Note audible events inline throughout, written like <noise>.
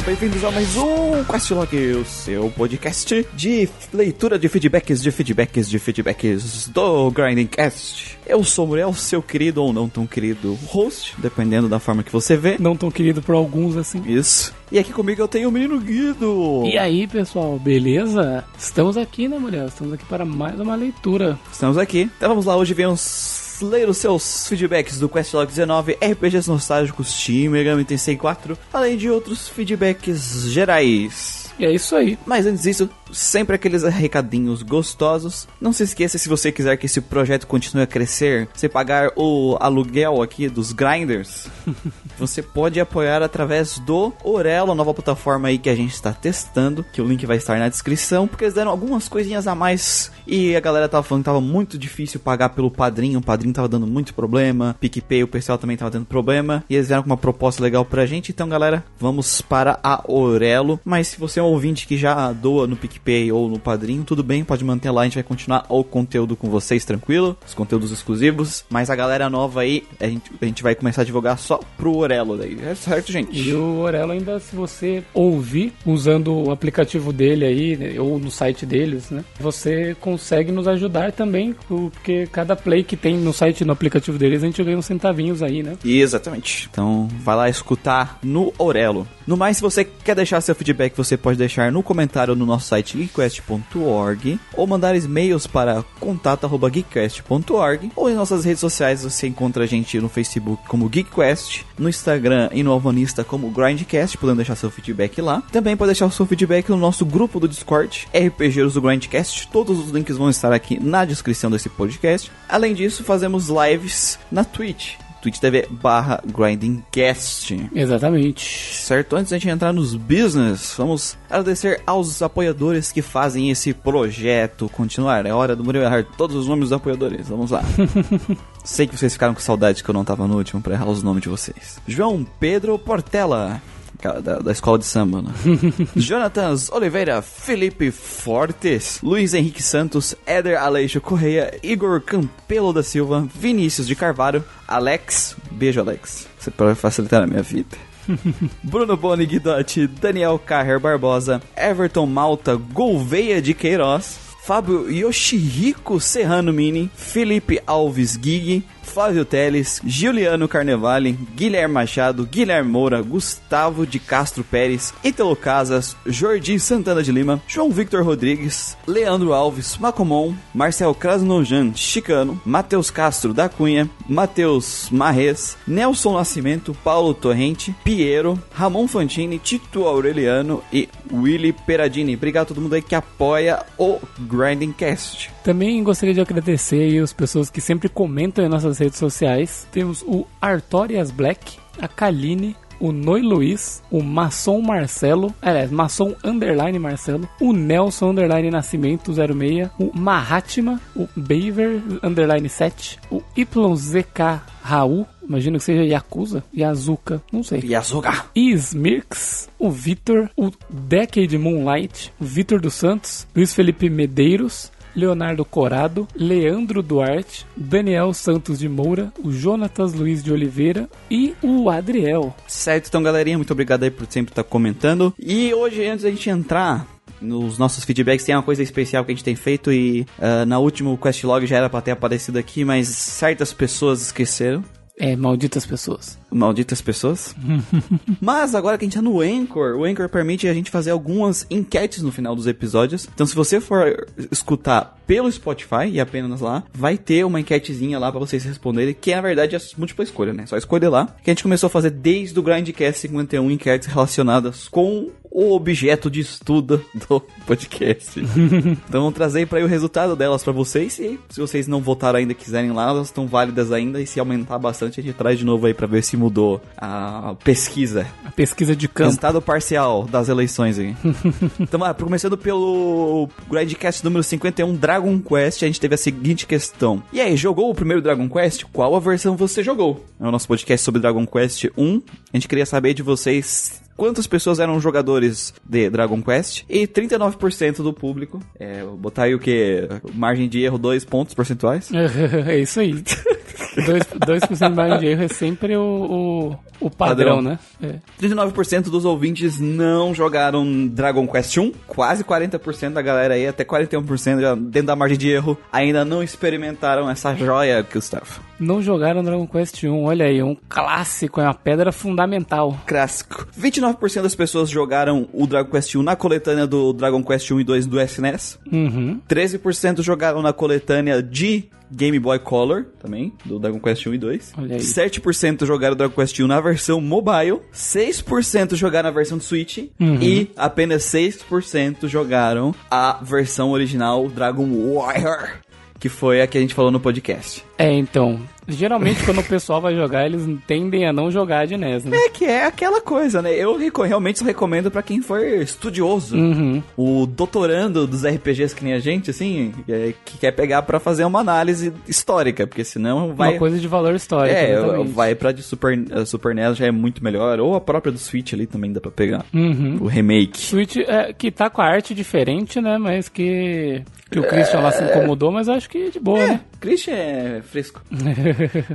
sejam bem-vindos a mais um Questlog, o seu podcast de leitura de feedbacks, de feedbacks, de feedbacks do Grinding Cast. Eu sou o Muriel, seu querido ou não tão querido host, dependendo da forma que você vê. Não tão querido por alguns assim. Isso. E aqui comigo eu tenho o menino Guido. E aí, pessoal, beleza? Estamos aqui, né, mulher? Estamos aqui para mais uma leitura. Estamos aqui. Então vamos lá, hoje vemos ler os seus feedbacks do Questlog 19, RPGs nostálgicos, Team Megami Tensei 4, além de outros feedbacks gerais. E é isso aí. Mas antes disso, sempre aqueles recadinhos gostosos. Não se esqueça, se você quiser que esse projeto continue a crescer, você pagar o aluguel aqui dos grinders, <laughs> você pode apoiar através do Orelo, a nova plataforma aí que a gente está testando, que o link vai estar na descrição, porque eles deram algumas coisinhas a mais e a galera tava falando que tava muito difícil pagar pelo padrinho, o padrinho tava dando muito problema, PicPay, o pessoal também tava dando problema, e eles vieram com uma proposta legal pra gente, então galera, vamos para a Orelo, mas se você é um ouvinte que já doa no PicPay, ou no Padrinho, tudo bem, pode manter lá, a gente vai continuar o conteúdo com vocês tranquilo, os conteúdos exclusivos, mas a galera nova aí, a gente, a gente vai começar a divulgar só pro Orelo daí, é certo, gente? E o Orelo ainda, se você ouvir usando o aplicativo dele aí, né, ou no site deles, né, você consegue nos ajudar também, porque cada play que tem no site no aplicativo deles, a gente ganha uns centavinhos aí, né? Exatamente. Então, vai lá escutar no Orelo. No mais, se você quer deixar seu feedback, você pode deixar no comentário no nosso site geekquest.org ou mandar e-mails para contato@geekquest.org ou em nossas redes sociais você encontra a gente no Facebook como GeekQuest, no Instagram e no Alvanista como Grindcast, podendo deixar seu feedback lá. Também pode deixar o seu feedback no nosso grupo do Discord, RPGeiros do Grindcast. Todos os links vão estar aqui na descrição desse podcast. Além disso, fazemos lives na Twitch Twitch TV barra GrindingCast. Exatamente. Certo? Antes da gente entrar nos business, vamos agradecer aos apoiadores que fazem esse projeto continuar. É hora do Murilo errar todos os nomes dos apoiadores. Vamos lá. <laughs> Sei que vocês ficaram com saudade que eu não tava no último pra errar os nomes de vocês. João Pedro Portela. Da, da, escola de samba, né? <laughs> Jonatas Oliveira, Felipe Fortes, Luiz Henrique Santos, Éder Aleixo Correia, Igor Campelo da Silva, Vinícius de Carvalho, Alex, beijo Alex, você pode facilitar a minha vida. <laughs> Bruno Boni Guidotti, Daniel Carrer Barbosa, Everton Malta, Gouveia de Queiroz, Fábio Yoshihiko Serrano Mini, Felipe Alves Gig, Flávio Teles, Juliano Carnevale, Guilherme Machado, Guilherme Moura, Gustavo de Castro Pérez, Italo Casas, Jordi Santana de Lima, João Victor Rodrigues, Leandro Alves, Macomon, Marcel Krasnojan Chicano, Matheus Castro da Cunha, Matheus Marres, Nelson Nascimento, Paulo Torrente, Piero, Ramon Fantini, Tito Aureliano e Willy Peradini. Obrigado a todo mundo aí que apoia o Grinding Cast. Também gostaria de agradecer as pessoas que sempre comentam em nossas redes sociais. Temos o Artorias Black, a Kaline, o Noi Luiz, o Maçom Marcelo, aliás, Maçom Underline Marcelo, o Nelson Underline Nascimento 06, o Mahatma, o Beaver Underline 7, o YZK Raul, imagino que seja Yakuza, Yazuka, não sei. Yazuka. Ismirks, o Vitor, o Decade Moonlight, o Vitor dos Santos, Luiz Felipe Medeiros, Leonardo Corado, Leandro Duarte, Daniel Santos de Moura, o Jonatas Luiz de Oliveira e o Adriel. Certo, então galerinha, muito obrigado aí por sempre estar comentando. E hoje, antes da gente entrar nos nossos feedbacks tem uma coisa especial que a gente tem feito e uh, na última Questlog já era para ter aparecido aqui, mas certas pessoas esqueceram. É, malditas pessoas. Malditas pessoas. <laughs> Mas agora que a gente tá no Anchor, o Anchor permite a gente fazer algumas enquetes no final dos episódios. Então, se você for escutar pelo Spotify e apenas lá, vai ter uma enquetezinha lá para vocês responderem, que na verdade é múltipla escolha, né? Só escolher lá. Que a gente começou a fazer desde o Grindcast 51 enquetes relacionadas com o objeto de estudo do podcast. <laughs> então vamos trazer para o resultado delas para vocês e se vocês não votaram ainda quiserem lá, elas estão válidas ainda e se aumentar bastante a gente traz de novo aí para ver se mudou a pesquisa. A pesquisa de campo. Resultado parcial das eleições aí. <laughs> então, ah, começando pelo Grindcast número 51 Dragon Quest, a gente teve a seguinte questão. E aí, jogou o primeiro Dragon Quest? Qual a versão você jogou? É o nosso podcast sobre Dragon Quest 1. A gente queria saber de vocês quantas pessoas eram jogadores de Dragon Quest e 39% do público. É, botar aí o que? Margem de erro, 2 pontos percentuais. <laughs> é isso aí. <laughs> 2%, 2 de margem de erro é sempre o, o padrão, Padrão. né? É. 39% dos ouvintes não jogaram Dragon Quest 1. Quase 40% da galera aí, até 41% já dentro da margem de erro, ainda não experimentaram essa joia, Gustavo. Não jogaram Dragon Quest 1, olha aí, um clássico, é uma pedra fundamental. Clássico. 29% das pessoas jogaram o Dragon Quest 1 na coletânea do Dragon Quest 1 e 2 do SNES. Uhum. 13% jogaram na coletânea de Game Boy Color, também, do Dragon Quest 1 e 2. Olha aí. 7% jogaram Dragon Quest 1 na versão mobile. 6% jogaram a versão de Switch. Uhum. E apenas 6% jogaram a versão original Dragon Warrior. Que foi a que a gente falou no podcast. É, então, geralmente quando o pessoal vai jogar, eles tendem a não jogar de NES, né? É que é aquela coisa, né? Eu realmente só recomendo pra quem for estudioso. Uhum. O doutorando dos RPGs que nem a gente, assim, é, que quer pegar pra fazer uma análise histórica, porque senão vai... Uma coisa de valor histórico, É, exatamente. vai pra de Super, a Super NES já é muito melhor, ou a própria do Switch ali também dá pra pegar. Uhum. O remake. Switch, é, que tá com a arte diferente, né? Mas que, que o Christian lá se incomodou, mas acho que de boa, né? Christian é fresco. <laughs>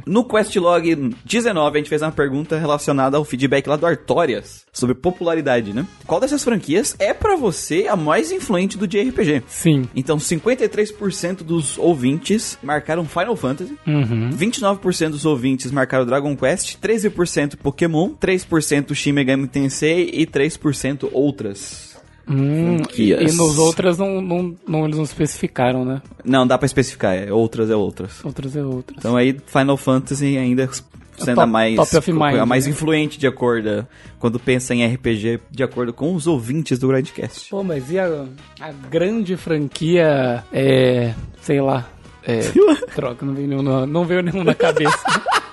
no Questlog 19, a gente fez uma pergunta relacionada ao feedback lá do Artorias, sobre popularidade, né? Qual dessas franquias é pra você a mais influente do JRPG? Sim. Então, 53% dos ouvintes marcaram Final Fantasy, Uhum. 29% dos ouvintes marcaram Dragon Quest, 13% Pokémon, 3% Shin Megami Tensei e 3% outras. Hum, e, Franquias. e nos outras não, não, não, eles não especificaram, né? Não, dá pra especificar, é outras é outras. Outras é outras. Então aí Final Fantasy ainda sendo Top- a mais top mind, a mais né? influente de acordo quando pensa em RPG, de acordo com os ouvintes do Grandcast. Pô, mas e a, a grande franquia, é, sei lá, é, troca, <laughs> não veio nenhum, não veio nenhum na cabeça. <laughs>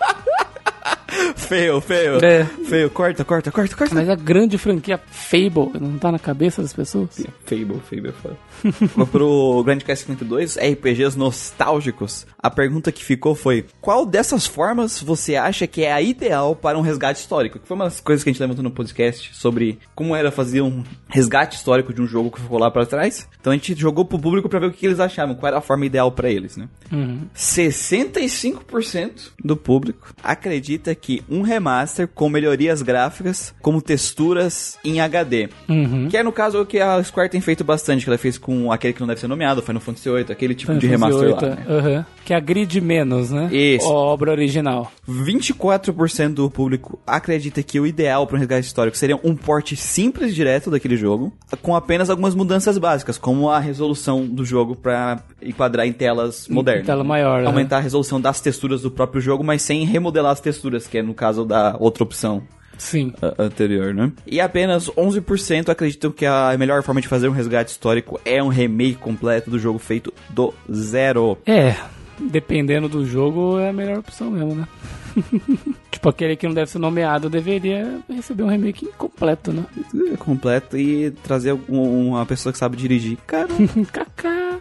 feio, feio. É. Feio, corta, corta, corta, corta. mas a grande franquia Fable não tá na cabeça das pessoas? Fable, Fable é foda. <laughs> Foi pro Grandcast 52, RPGs nostálgicos. A pergunta que ficou foi: qual dessas formas você acha que é a ideal para um resgate histórico? Que foi uma das coisas que a gente levantou no podcast sobre como era fazer um resgate histórico de um jogo que ficou lá pra trás. Então a gente jogou pro público pra ver o que eles achavam, qual era a forma ideal pra eles, né? Uhum. 65% do público acredita que um remaster com melhorias gráficas, como texturas em HD. Uhum. Que é no caso o que a Square tem feito bastante, que ela fez com aquele que não deve ser nomeado, Final Fantasy VIII, aquele tipo de Final remaster Fantasy lá. VIII, né? aham. Que agride menos, né? Isso. A obra original. 24% do público acredita que o ideal para um resgate histórico seria um porte simples e direto daquele jogo, com apenas algumas mudanças básicas, como a resolução do jogo para enquadrar em telas modernas. tela maior, né? Aumentar a resolução das texturas do próprio jogo, mas sem remodelar as texturas, que é no caso da outra opção Sim. anterior, né? E apenas 11% acreditam que a melhor forma de fazer um resgate histórico é um remake completo do jogo feito do zero. É, dependendo do jogo, é a melhor opção mesmo, né? <laughs> tipo, aquele que não deve ser nomeado deveria receber um remake completo, né? É completo e trazer uma pessoa que sabe dirigir. Cara, <laughs> Kaká.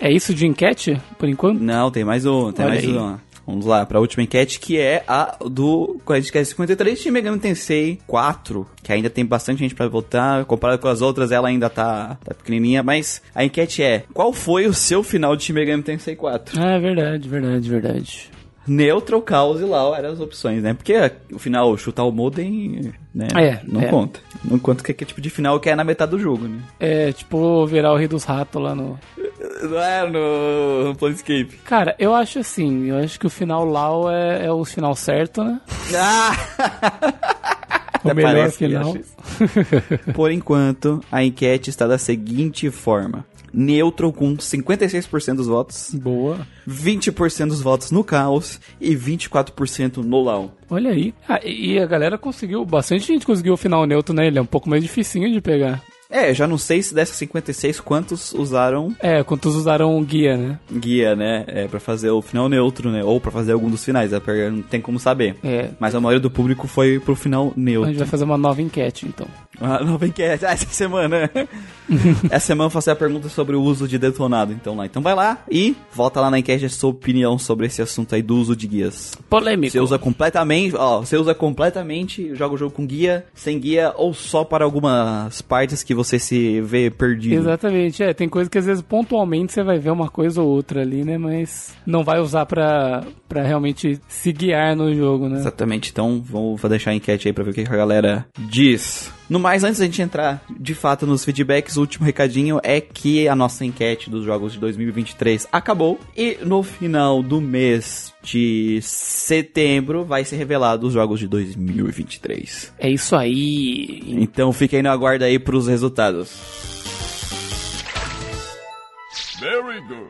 É isso de enquete, por enquanto? não, tem mais um, tem Olha mais aí. uma. Vamos lá, pra última enquete, que é a do Quest 53 Shin Megami Tensei 4, que ainda tem bastante gente pra votar, comparado com as outras, ela ainda tá, tá pequenininha, mas a enquete é, qual foi o seu final de Megami Tensei 4? Ah, é verdade, verdade, verdade. Neutral, Caos e Lau eram as opções, né? Porque o final, chutar o modem, né? É, não é. conta. Não conta que é tipo de final que é na metade do jogo, né? É, tipo, virar o rei dos ratos lá no... Não <laughs> é no, no Planescape. Cara, eu acho assim, eu acho que o final Lau é, é o final certo, né? Ah! <laughs> O Até melhor que final. Por enquanto, a enquete está da seguinte forma. Neutral com 56% dos votos, Boa. 20% dos votos no Caos e 24% no Lau. Olha aí. Ah, e a galera conseguiu, bastante gente conseguiu o final neutro, né? Ele é um pouco mais dificinho de pegar. É, já não sei se dessas 56 quantos usaram É, quantos usaram o guia, né? guia, né? É, pra fazer o final neutro, né? Ou pra fazer algum dos finais, é, porque não tem como saber. É. Mas a maioria do público foi pro final A gente neutro. vai fazer uma nova enquete, então. Ah, <laughs> não enquete. Ah, essa semana. <laughs> essa semana eu faço a pergunta sobre o uso de detonado. Então lá. Então vai lá e volta lá na enquete a sua opinião sobre esse assunto aí do uso de guias. Polêmico. Você usa completamente, ó, você usa completamente, joga o jogo com guia, sem guia ou só para algumas partes que você se vê perdido. Exatamente, é, tem coisa que às vezes pontualmente você vai ver uma coisa ou outra ali, né, mas não vai usar pra, pra realmente se guiar no jogo, né? Exatamente, então vou, vou deixar a enquete aí pra ver o que a galera diz. No mais, antes da gente entrar de fato nos feedbacks, o último recadinho é que a nossa enquete dos jogos de 2023 acabou e no final do mês de setembro vai ser revelado os jogos de 2023. É isso aí. Então fiquem no aguardo aí pros resultados.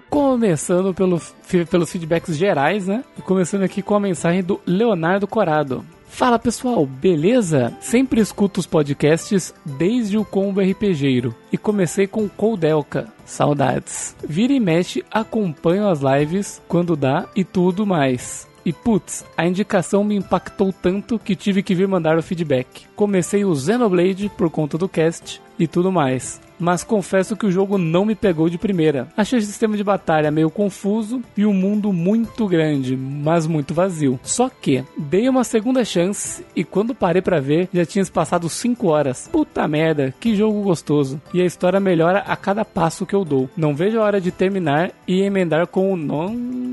Começando pelo, pelos feedbacks gerais, né? Começando aqui com a mensagem do Leonardo Corado. Fala pessoal, beleza? Sempre escuto os podcasts desde o Combo RPGeiro e comecei com Coldelka. Saudades. Vira e mexe, acompanho as lives quando dá e tudo mais. E putz, a indicação me impactou tanto que tive que vir mandar o feedback. Comecei o Xenoblade por conta do cast e tudo mais. Mas confesso que o jogo não me pegou de primeira. Achei o sistema de batalha meio confuso e o um mundo muito grande, mas muito vazio. Só que dei uma segunda chance e quando parei para ver, já tinha passado 5 horas. Puta merda, que jogo gostoso. E a história melhora a cada passo que eu dou. Não vejo a hora de terminar e emendar com o non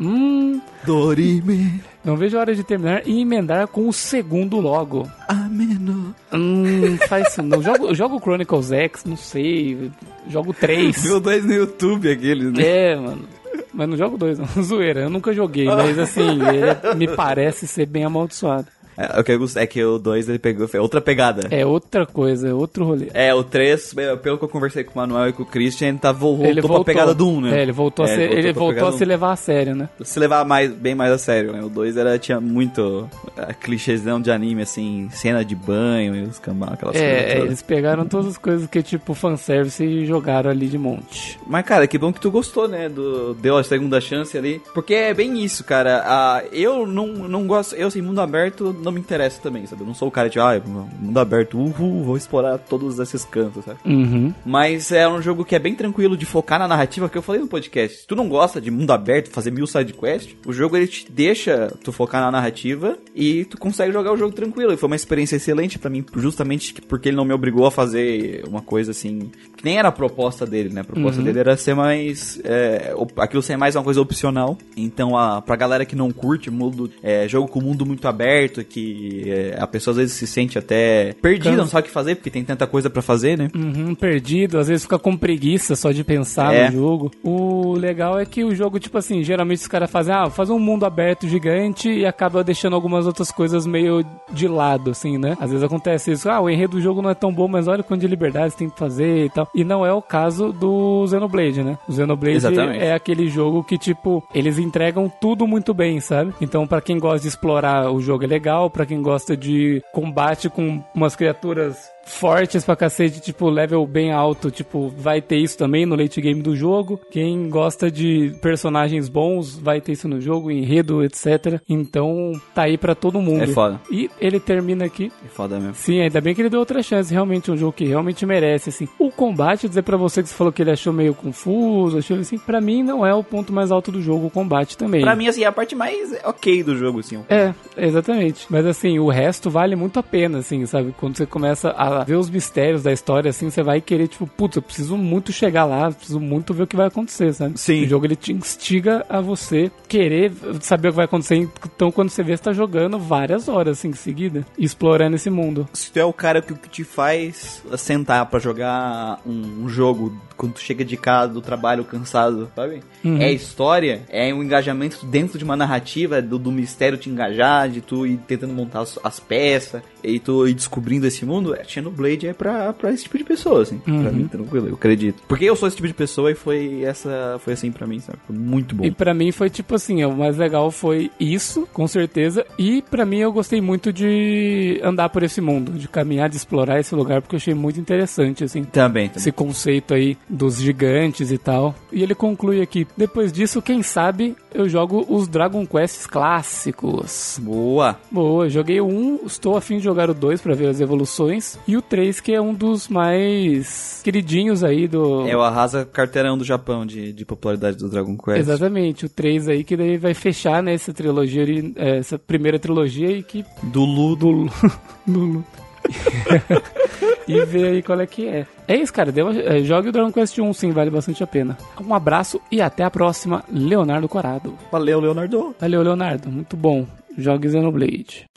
Hum. Dorime. Não vejo a hora de terminar e emendar com o segundo logo. Ameno. Hum, faz isso não. Jogo, jogo Chronicles X, não sei. Jogo 3. Viu dois no YouTube aqueles, né? É, mano. Mas não jogo dois, não. <laughs> Zoeira, eu nunca joguei, mas assim, ele me parece ser bem amaldiçoado. É, o que eu gostei é que o 2 ele pegou, foi outra pegada. É outra coisa, é outro rolê. É, o 3, pelo que eu conversei com o Manuel e com o Christian, tá, voltou, ele voltou pra pegada do 1, um, né? É, ele voltou, é, a, ser, ele voltou, a se levar a sério, né? Se levar mais, bem mais a sério, né? O 2 era, tinha muito a, clichêzão de anime, assim, cena de banho e os cambal, aquelas é, coisas. É, eles pegaram todas as coisas que é tipo fanservice e jogaram ali de monte. Mas, cara, que bom que tu gostou, né? Do, deu a segunda chance ali. Porque é bem isso, cara. Ah, eu não, não gosto, eu assim, mundo aberto não me interessa também sabe? Eu não sou o cara de, ah, mundo aberto, uhul, vou explorar todos esses cantos, sabe? Uhum. Mas é um jogo que é bem tranquilo de focar na narrativa, que eu falei no podcast. Se tu não gosta de mundo aberto, fazer mil side quest, o jogo ele te deixa tu focar na narrativa e tu consegue jogar o jogo tranquilo. E foi uma experiência excelente para mim, justamente porque ele não me obrigou a fazer uma coisa assim, que nem era a proposta dele, né? A proposta uhum. dele era ser mais, é, aquilo ser mais uma coisa opcional. Então, a, pra galera que não curte mundo, é, jogo com mundo muito aberto, que é, a pessoa às vezes se sente até perdida, não sabe o que fazer, porque tem tanta coisa para fazer, né? Uhum, perdido, às vezes fica com preguiça só de pensar é. no jogo. O legal é que o jogo, tipo assim, geralmente os caras fazem, ah, faz um mundo aberto gigante e acaba deixando algumas outras coisas meio de lado, assim, né? Às vezes acontece isso, ah, o enredo do jogo não é tão bom, mas olha quanto de liberdade você tem que fazer e tal. E não é o caso do Xenoblade, né? O Xenoblade Exatamente. é aquele jogo que, tipo, eles entregam tudo muito bem, sabe? Então, para quem gosta de explorar o jogo é legal, para quem gosta de combate com umas criaturas fortes pra cacete, tipo, level bem alto, tipo, vai ter isso também no late game do jogo. Quem gosta de personagens bons vai ter isso no jogo, enredo, etc. Então, tá aí pra todo mundo. É foda. E ele termina aqui. É foda mesmo. Sim, ainda bem que ele deu outra chance. Realmente, um jogo que realmente merece, assim. O combate, dizer pra você que você falou que ele achou meio confuso, achou assim, pra mim não é o ponto mais alto do jogo, o combate também. Pra mim, assim, é a parte mais ok do jogo, assim. É, exatamente. Mas, assim, o resto vale muito a pena, assim, sabe? Quando você começa a ver os mistérios da história, assim, você vai querer, tipo, putz, eu preciso muito chegar lá, preciso muito ver o que vai acontecer, sabe? Sim. O jogo ele te instiga a você querer saber o que vai acontecer. Então, quando você vê, você tá jogando várias horas, assim, em seguida, explorando esse mundo. Se tu é o cara que, que te faz sentar para jogar um, um jogo quando tu chega de casa do trabalho cansado, sabe? Uhum. É história, é um engajamento dentro de uma narrativa, do, do mistério te engajar, de tu ir tentando montar as, as peças, e tu ir descobrindo esse mundo. É, Xenoblade é pra, pra esse tipo de pessoa, assim. Uhum. Pra mim, tranquilo, eu acredito. Porque eu sou esse tipo de pessoa e foi essa, foi assim pra mim, sabe? Foi muito bom. E pra mim foi tipo assim, o mais legal foi isso, com certeza. E pra mim eu gostei muito de andar por esse mundo, de caminhar, de explorar esse lugar, porque eu achei muito interessante, assim. Também, também. Esse conceito aí dos gigantes e tal. E ele conclui aqui: depois disso, quem sabe eu jogo os Dragon Quests clássicos. Boa! Boa, joguei o 1, estou afim de jogar o 2 para ver as evoluções. E o 3, que é um dos mais queridinhos aí do. É o arrasa carteirão do Japão de, de popularidade do Dragon Quest. Exatamente, o 3 aí que daí vai fechar né, essa trilogia, é, essa primeira trilogia e que. Do Lu. Do <laughs> <laughs> e ver aí qual é que é. É isso, cara. Deu, é, jogue o Dragon Quest 1, sim, vale bastante a pena. Um abraço e até a próxima, Leonardo Corado. Valeu, Leonardo. Valeu, Leonardo. Muito bom. Jogue Xenoblade.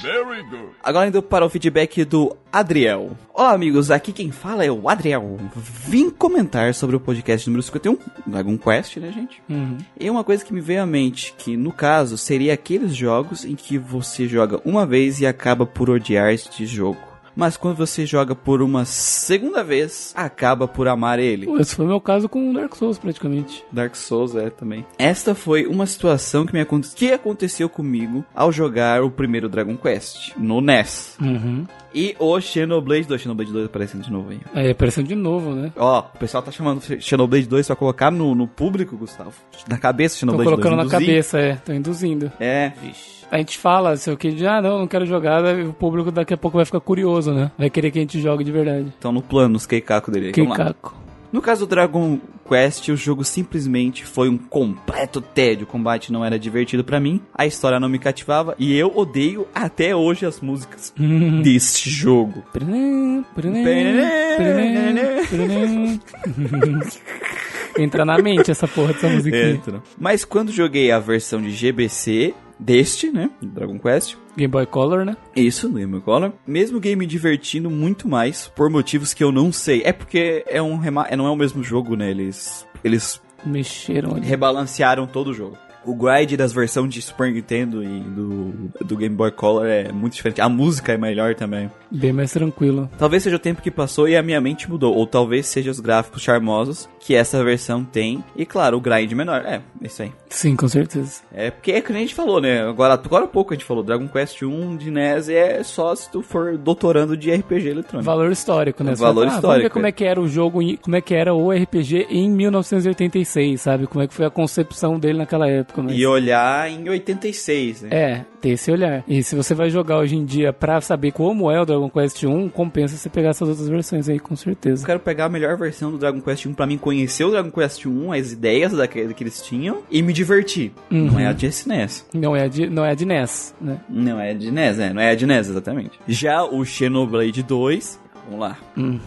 Very good. Agora indo para o feedback do Adriel. Olá, amigos, aqui quem fala é o Adriel. Vim comentar sobre o podcast número 51, Dragon Quest, né, gente? Uhum. E uma coisa que me veio à mente, que no caso seria aqueles jogos em que você joga uma vez e acaba por odiar este jogo mas quando você joga por uma segunda vez, acaba por amar ele. Esse foi o meu caso com Dark Souls, praticamente. Dark Souls, é, também. Esta foi uma situação que, me aconte... que aconteceu comigo ao jogar o primeiro Dragon Quest, no NES. Uhum. E o Xenoblade 2, Xenoblade 2 aparecendo de novo aí. É, aparecendo de novo, né? Ó, o pessoal tá chamando Xenoblade 2 pra colocar no, no público, Gustavo. Na cabeça, Xenoblade 2. Tô colocando 2, na cabeça, é. Tô induzindo. É, vixe a gente fala, sei o que, de ah, não, não quero jogar, o público daqui a pouco vai ficar curioso, né? Vai querer que a gente jogue de verdade. Então no plano, os Keikaku dele. Keikaku. No caso do Dragon Quest, o jogo simplesmente foi um completo tédio. O combate não era divertido para mim, a história não me cativava e eu odeio até hoje as músicas <laughs> deste jogo. <laughs> Entra na mente essa porra dessa música. Entra. Mas quando joguei a versão de GBC, deste, né? Dragon Quest. Game Boy Color, né? Isso, Game Boy Color. Mesmo game me divertindo muito mais por motivos que eu não sei. É porque é um rema não é o mesmo jogo, né? Eles eles mexeram ali. rebalancearam todo o jogo o grind das versões de Super Nintendo e do, do Game Boy Color é muito diferente. A música é melhor também. Bem mais tranquilo. Talvez seja o tempo que passou e a minha mente mudou. Ou talvez seja os gráficos charmosos que essa versão tem. E claro, o grind menor. É, isso aí. Sim, com certeza. É porque é que a gente falou, né? Agora, agora há pouco a gente falou. Dragon Quest 1 de NES é só se tu for doutorando de RPG eletrônico. Valor histórico, né? Valor fala, ah, histórico. Vamos ver como é. é que era o jogo, como é que era o RPG em 1986, sabe? Como é que foi a concepção dele naquela época. Mas... E olhar em 86, né? É, ter esse olhar. E se você vai jogar hoje em dia pra saber como é o Dragon Quest 1, compensa você pegar essas outras versões aí, com certeza. Eu quero pegar a melhor versão do Dragon Quest 1 pra mim conhecer o Dragon Quest 1, as ideias da que, que eles tinham e me divertir. Uhum. Não é a de SNES. Não é a de, não é a de NES, né? Não é a de NES, é. Não é a de NES, exatamente. Já o Xenoblade 2, vamos lá. Hum.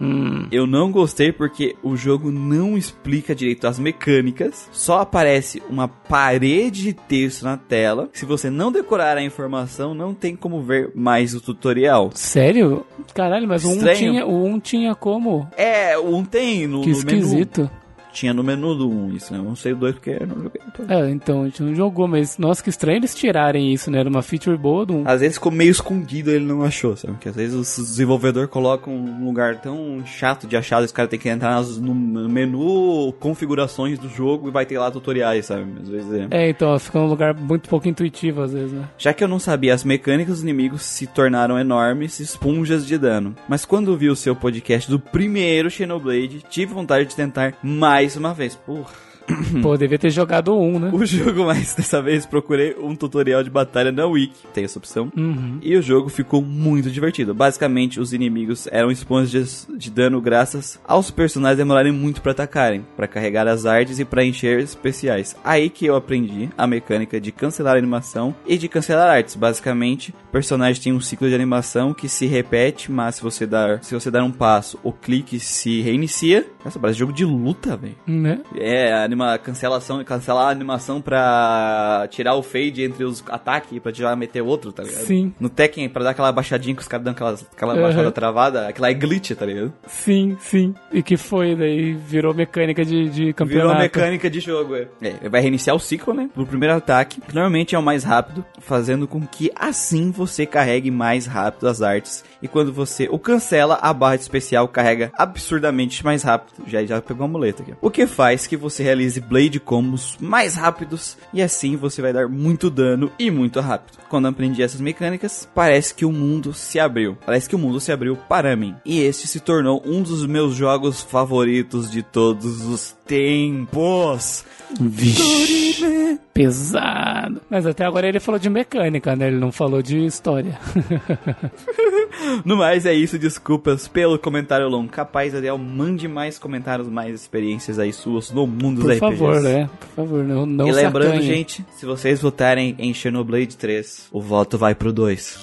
Hum. Eu não gostei porque o jogo não explica direito as mecânicas, só aparece uma parede de texto na tela. Se você não decorar a informação, não tem como ver mais o tutorial. Sério? Caralho, mas o 1 tinha, o um tinha como? É, o 1 tem no, que esquisito. No menu. Tinha no menu do 1 isso, né? Eu não sei o 2 porque eu não joguei. Então. É, então, a gente não jogou, mas nossa, que estranho eles tirarem isso, né? Era uma feature boa do 1. Às vezes ficou meio escondido ele não achou, sabe? Porque às vezes o desenvolvedor coloca um lugar tão chato de achar, os caras têm que entrar no menu configurações do jogo e vai ter lá tutoriais, sabe? Às vezes é. É, então, fica um lugar muito pouco intuitivo às vezes, né? Já que eu não sabia as mecânicas, os inimigos se tornaram enormes esponjas de dano. Mas quando vi o seu podcast do primeiro Xenoblade, tive vontade de tentar mais mais uma vez. Porra. Pô, devia ter jogado um, né? O jogo, mas dessa vez procurei um tutorial de batalha na Wiki, tem essa opção. Uhum. E o jogo ficou muito divertido. Basicamente, os inimigos eram esponjas de dano graças aos personagens demorarem muito para atacarem, para carregar as artes e para encher especiais. Aí que eu aprendi a mecânica de cancelar animação e de cancelar artes. Basicamente, o personagem tem um ciclo de animação que se repete, mas se você dar, se você dar um passo, o clique se reinicia. Nossa, parece jogo de luta, velho. Né? É, a anima, cancelação, cancelar a animação pra tirar o fade entre os ataques, pra já meter outro, tá ligado? Sim. No Tekken, pra dar aquela baixadinha que os caras dão aquela, aquela uhum. baixada travada, aquela é glitch, tá ligado? Sim, sim. E que foi, daí virou mecânica de, de campeonato. Virou mecânica de jogo, é. é. Vai reiniciar o ciclo, né? Pro primeiro ataque, que normalmente é o mais rápido, fazendo com que assim você carregue mais rápido as artes. E quando você o cancela, a barra de especial carrega absurdamente mais rápido. Já, já pegou a muleta aqui. O que faz que você realize realize Blade combos mais rápidos e assim você vai dar muito dano e muito rápido. Quando aprendi essas mecânicas, parece que o mundo se abriu. Parece que o mundo se abriu para mim. E este se tornou um dos meus jogos favoritos de todos os tempos. Vixe, pesado. Mas até agora ele falou de mecânica, né? Ele não falou de história. <laughs> No mais, é isso. Desculpas pelo comentário longo. Capaz, Adel, mande mais comentários, mais experiências aí suas no mundo Por dos favor, RPGs. né? Por favor, não, não E lembrando, acanhe. gente, se vocês votarem em Xenoblade 3, o voto vai pro 2.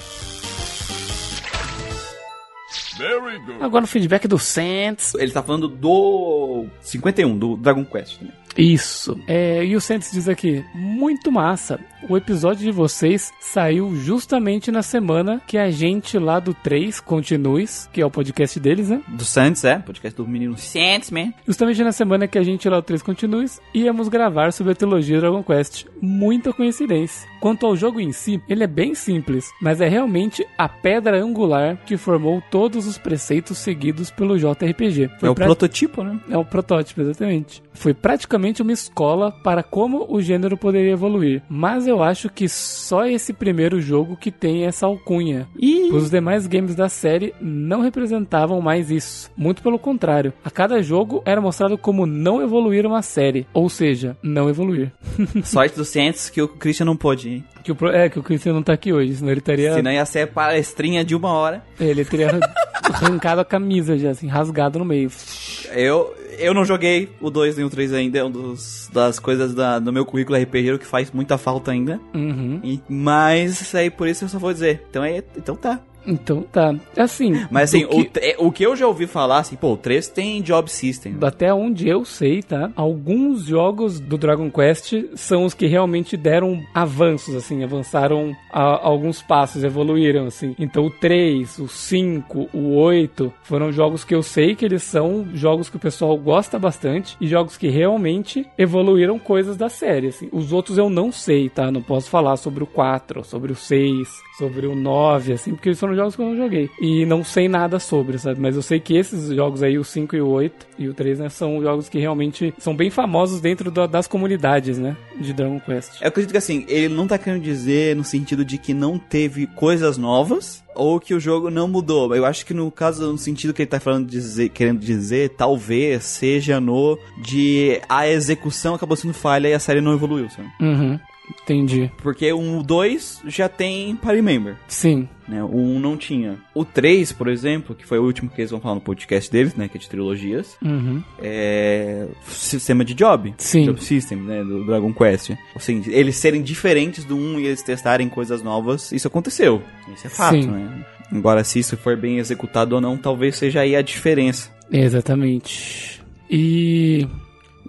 Very good. Agora o feedback do Saints. Ele tá falando do 51, do Dragon Quest também. Isso. É, e o Saints diz aqui, muito massa. O episódio de vocês saiu justamente na semana que a gente lá do 3 Continues, que é o podcast deles, né? Do Santos, é? Podcast do menino Santos, man. Justamente na semana que a gente lá do 3 Continues, íamos gravar sobre a trilogia Dragon Quest. Muita coincidência. Quanto ao jogo em si, ele é bem simples, mas é realmente a pedra angular que formou todos os preceitos seguidos pelo JRPG. É o pra- prototipo, né? É o protótipo, exatamente. Foi praticamente uma escola para como o gênero poderia evoluir. Mas eu acho que só esse primeiro jogo que tem essa alcunha. E Os demais games da série não representavam mais isso. Muito pelo contrário. A cada jogo era mostrado como não evoluir uma série. Ou seja, não evoluir. <laughs> sorte do Santos que o Christian não pôde, hein? Que o, é, que o Christian não tá aqui hoje, senão ele teria. Senão ia ser palestrinha de uma hora. Ele teria <laughs> arrancado a camisa já, assim, rasgado no meio. Eu, eu não joguei o 2 nem o 3 ainda, é uma das coisas da, do meu currículo RPG que faz muita falta ainda. Uhum. E- mas isso aí, por isso eu só vou dizer. Então, é, então tá. Então tá. Assim. Mas assim, o, que- tre- o que eu já ouvi falar, assim, pô, o 3 tem job system. Até onde eu sei, tá? Alguns jogos do Dragon Quest são os que realmente deram avanços, assim, avançaram a- alguns passos, evoluíram, assim. Então o 3, o 5, o 8 foram jogos que eu sei que eles são jogos que o pessoal gosta bastante e jogos que realmente evoluíram coisas da série, assim. Os outros eu não sei, tá? Não posso falar sobre o 4, sobre o 6, sobre o 9, assim, porque eles foram jogos que eu não joguei. E não sei nada sobre, sabe? Mas eu sei que esses jogos aí, o 5 e o 8 e o 3, né, são jogos que realmente são bem famosos dentro da- das comunidades, né? De Dragon Quest. Eu acredito que assim, ele não tá querendo dizer no sentido de que não teve coisas novas ou que o jogo não mudou. Eu acho que no caso, no sentido que ele tá falando dizer, querendo dizer, talvez seja no de a execução acabou sendo falha e a série não evoluiu, sabe? Uhum. Entendi. Porque o 2 já tem party member. Sim. Né? O 1 não tinha. O 3, por exemplo, que foi o último que eles vão falar no podcast deles, né? Que é de trilogias. Uhum. É. Sistema de job. Sim. Job System, né? Do Dragon Quest. Assim, eles serem diferentes do 1 e eles testarem coisas novas, isso aconteceu. Isso é fato, Sim. né? Agora, se isso for bem executado ou não, talvez seja aí a diferença. Exatamente. E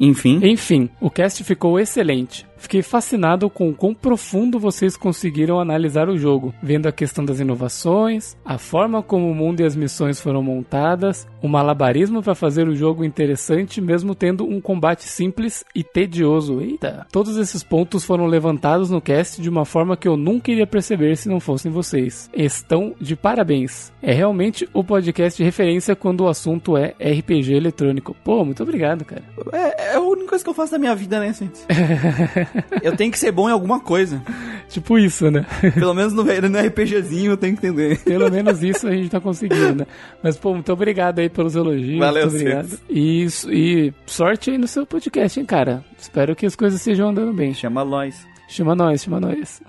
Enfim. Enfim, o cast ficou excelente. Fiquei fascinado com o quão profundo vocês conseguiram analisar o jogo, vendo a questão das inovações, a forma como o mundo e as missões foram montadas, o malabarismo para fazer o jogo interessante, mesmo tendo um combate simples e tedioso. Eita! Todos esses pontos foram levantados no cast de uma forma que eu nunca iria perceber se não fossem vocês. Estão de parabéns. É realmente o podcast de referência quando o assunto é RPG eletrônico. Pô, muito obrigado, cara. É, é a única coisa que eu faço da minha vida, né, gente? <laughs> <laughs> eu tenho que ser bom em alguma coisa. Tipo isso, né? <laughs> Pelo menos no, no RPGzinho eu tenho que entender. Pelo menos <laughs> isso a gente tá conseguindo, né? Mas, pô, muito obrigado aí pelos elogios. Valeu, muito obrigado. E, isso- e sorte aí no seu podcast, hein, cara? Espero que as coisas estejam andando bem. Chama nós. Chama nós, chama nós.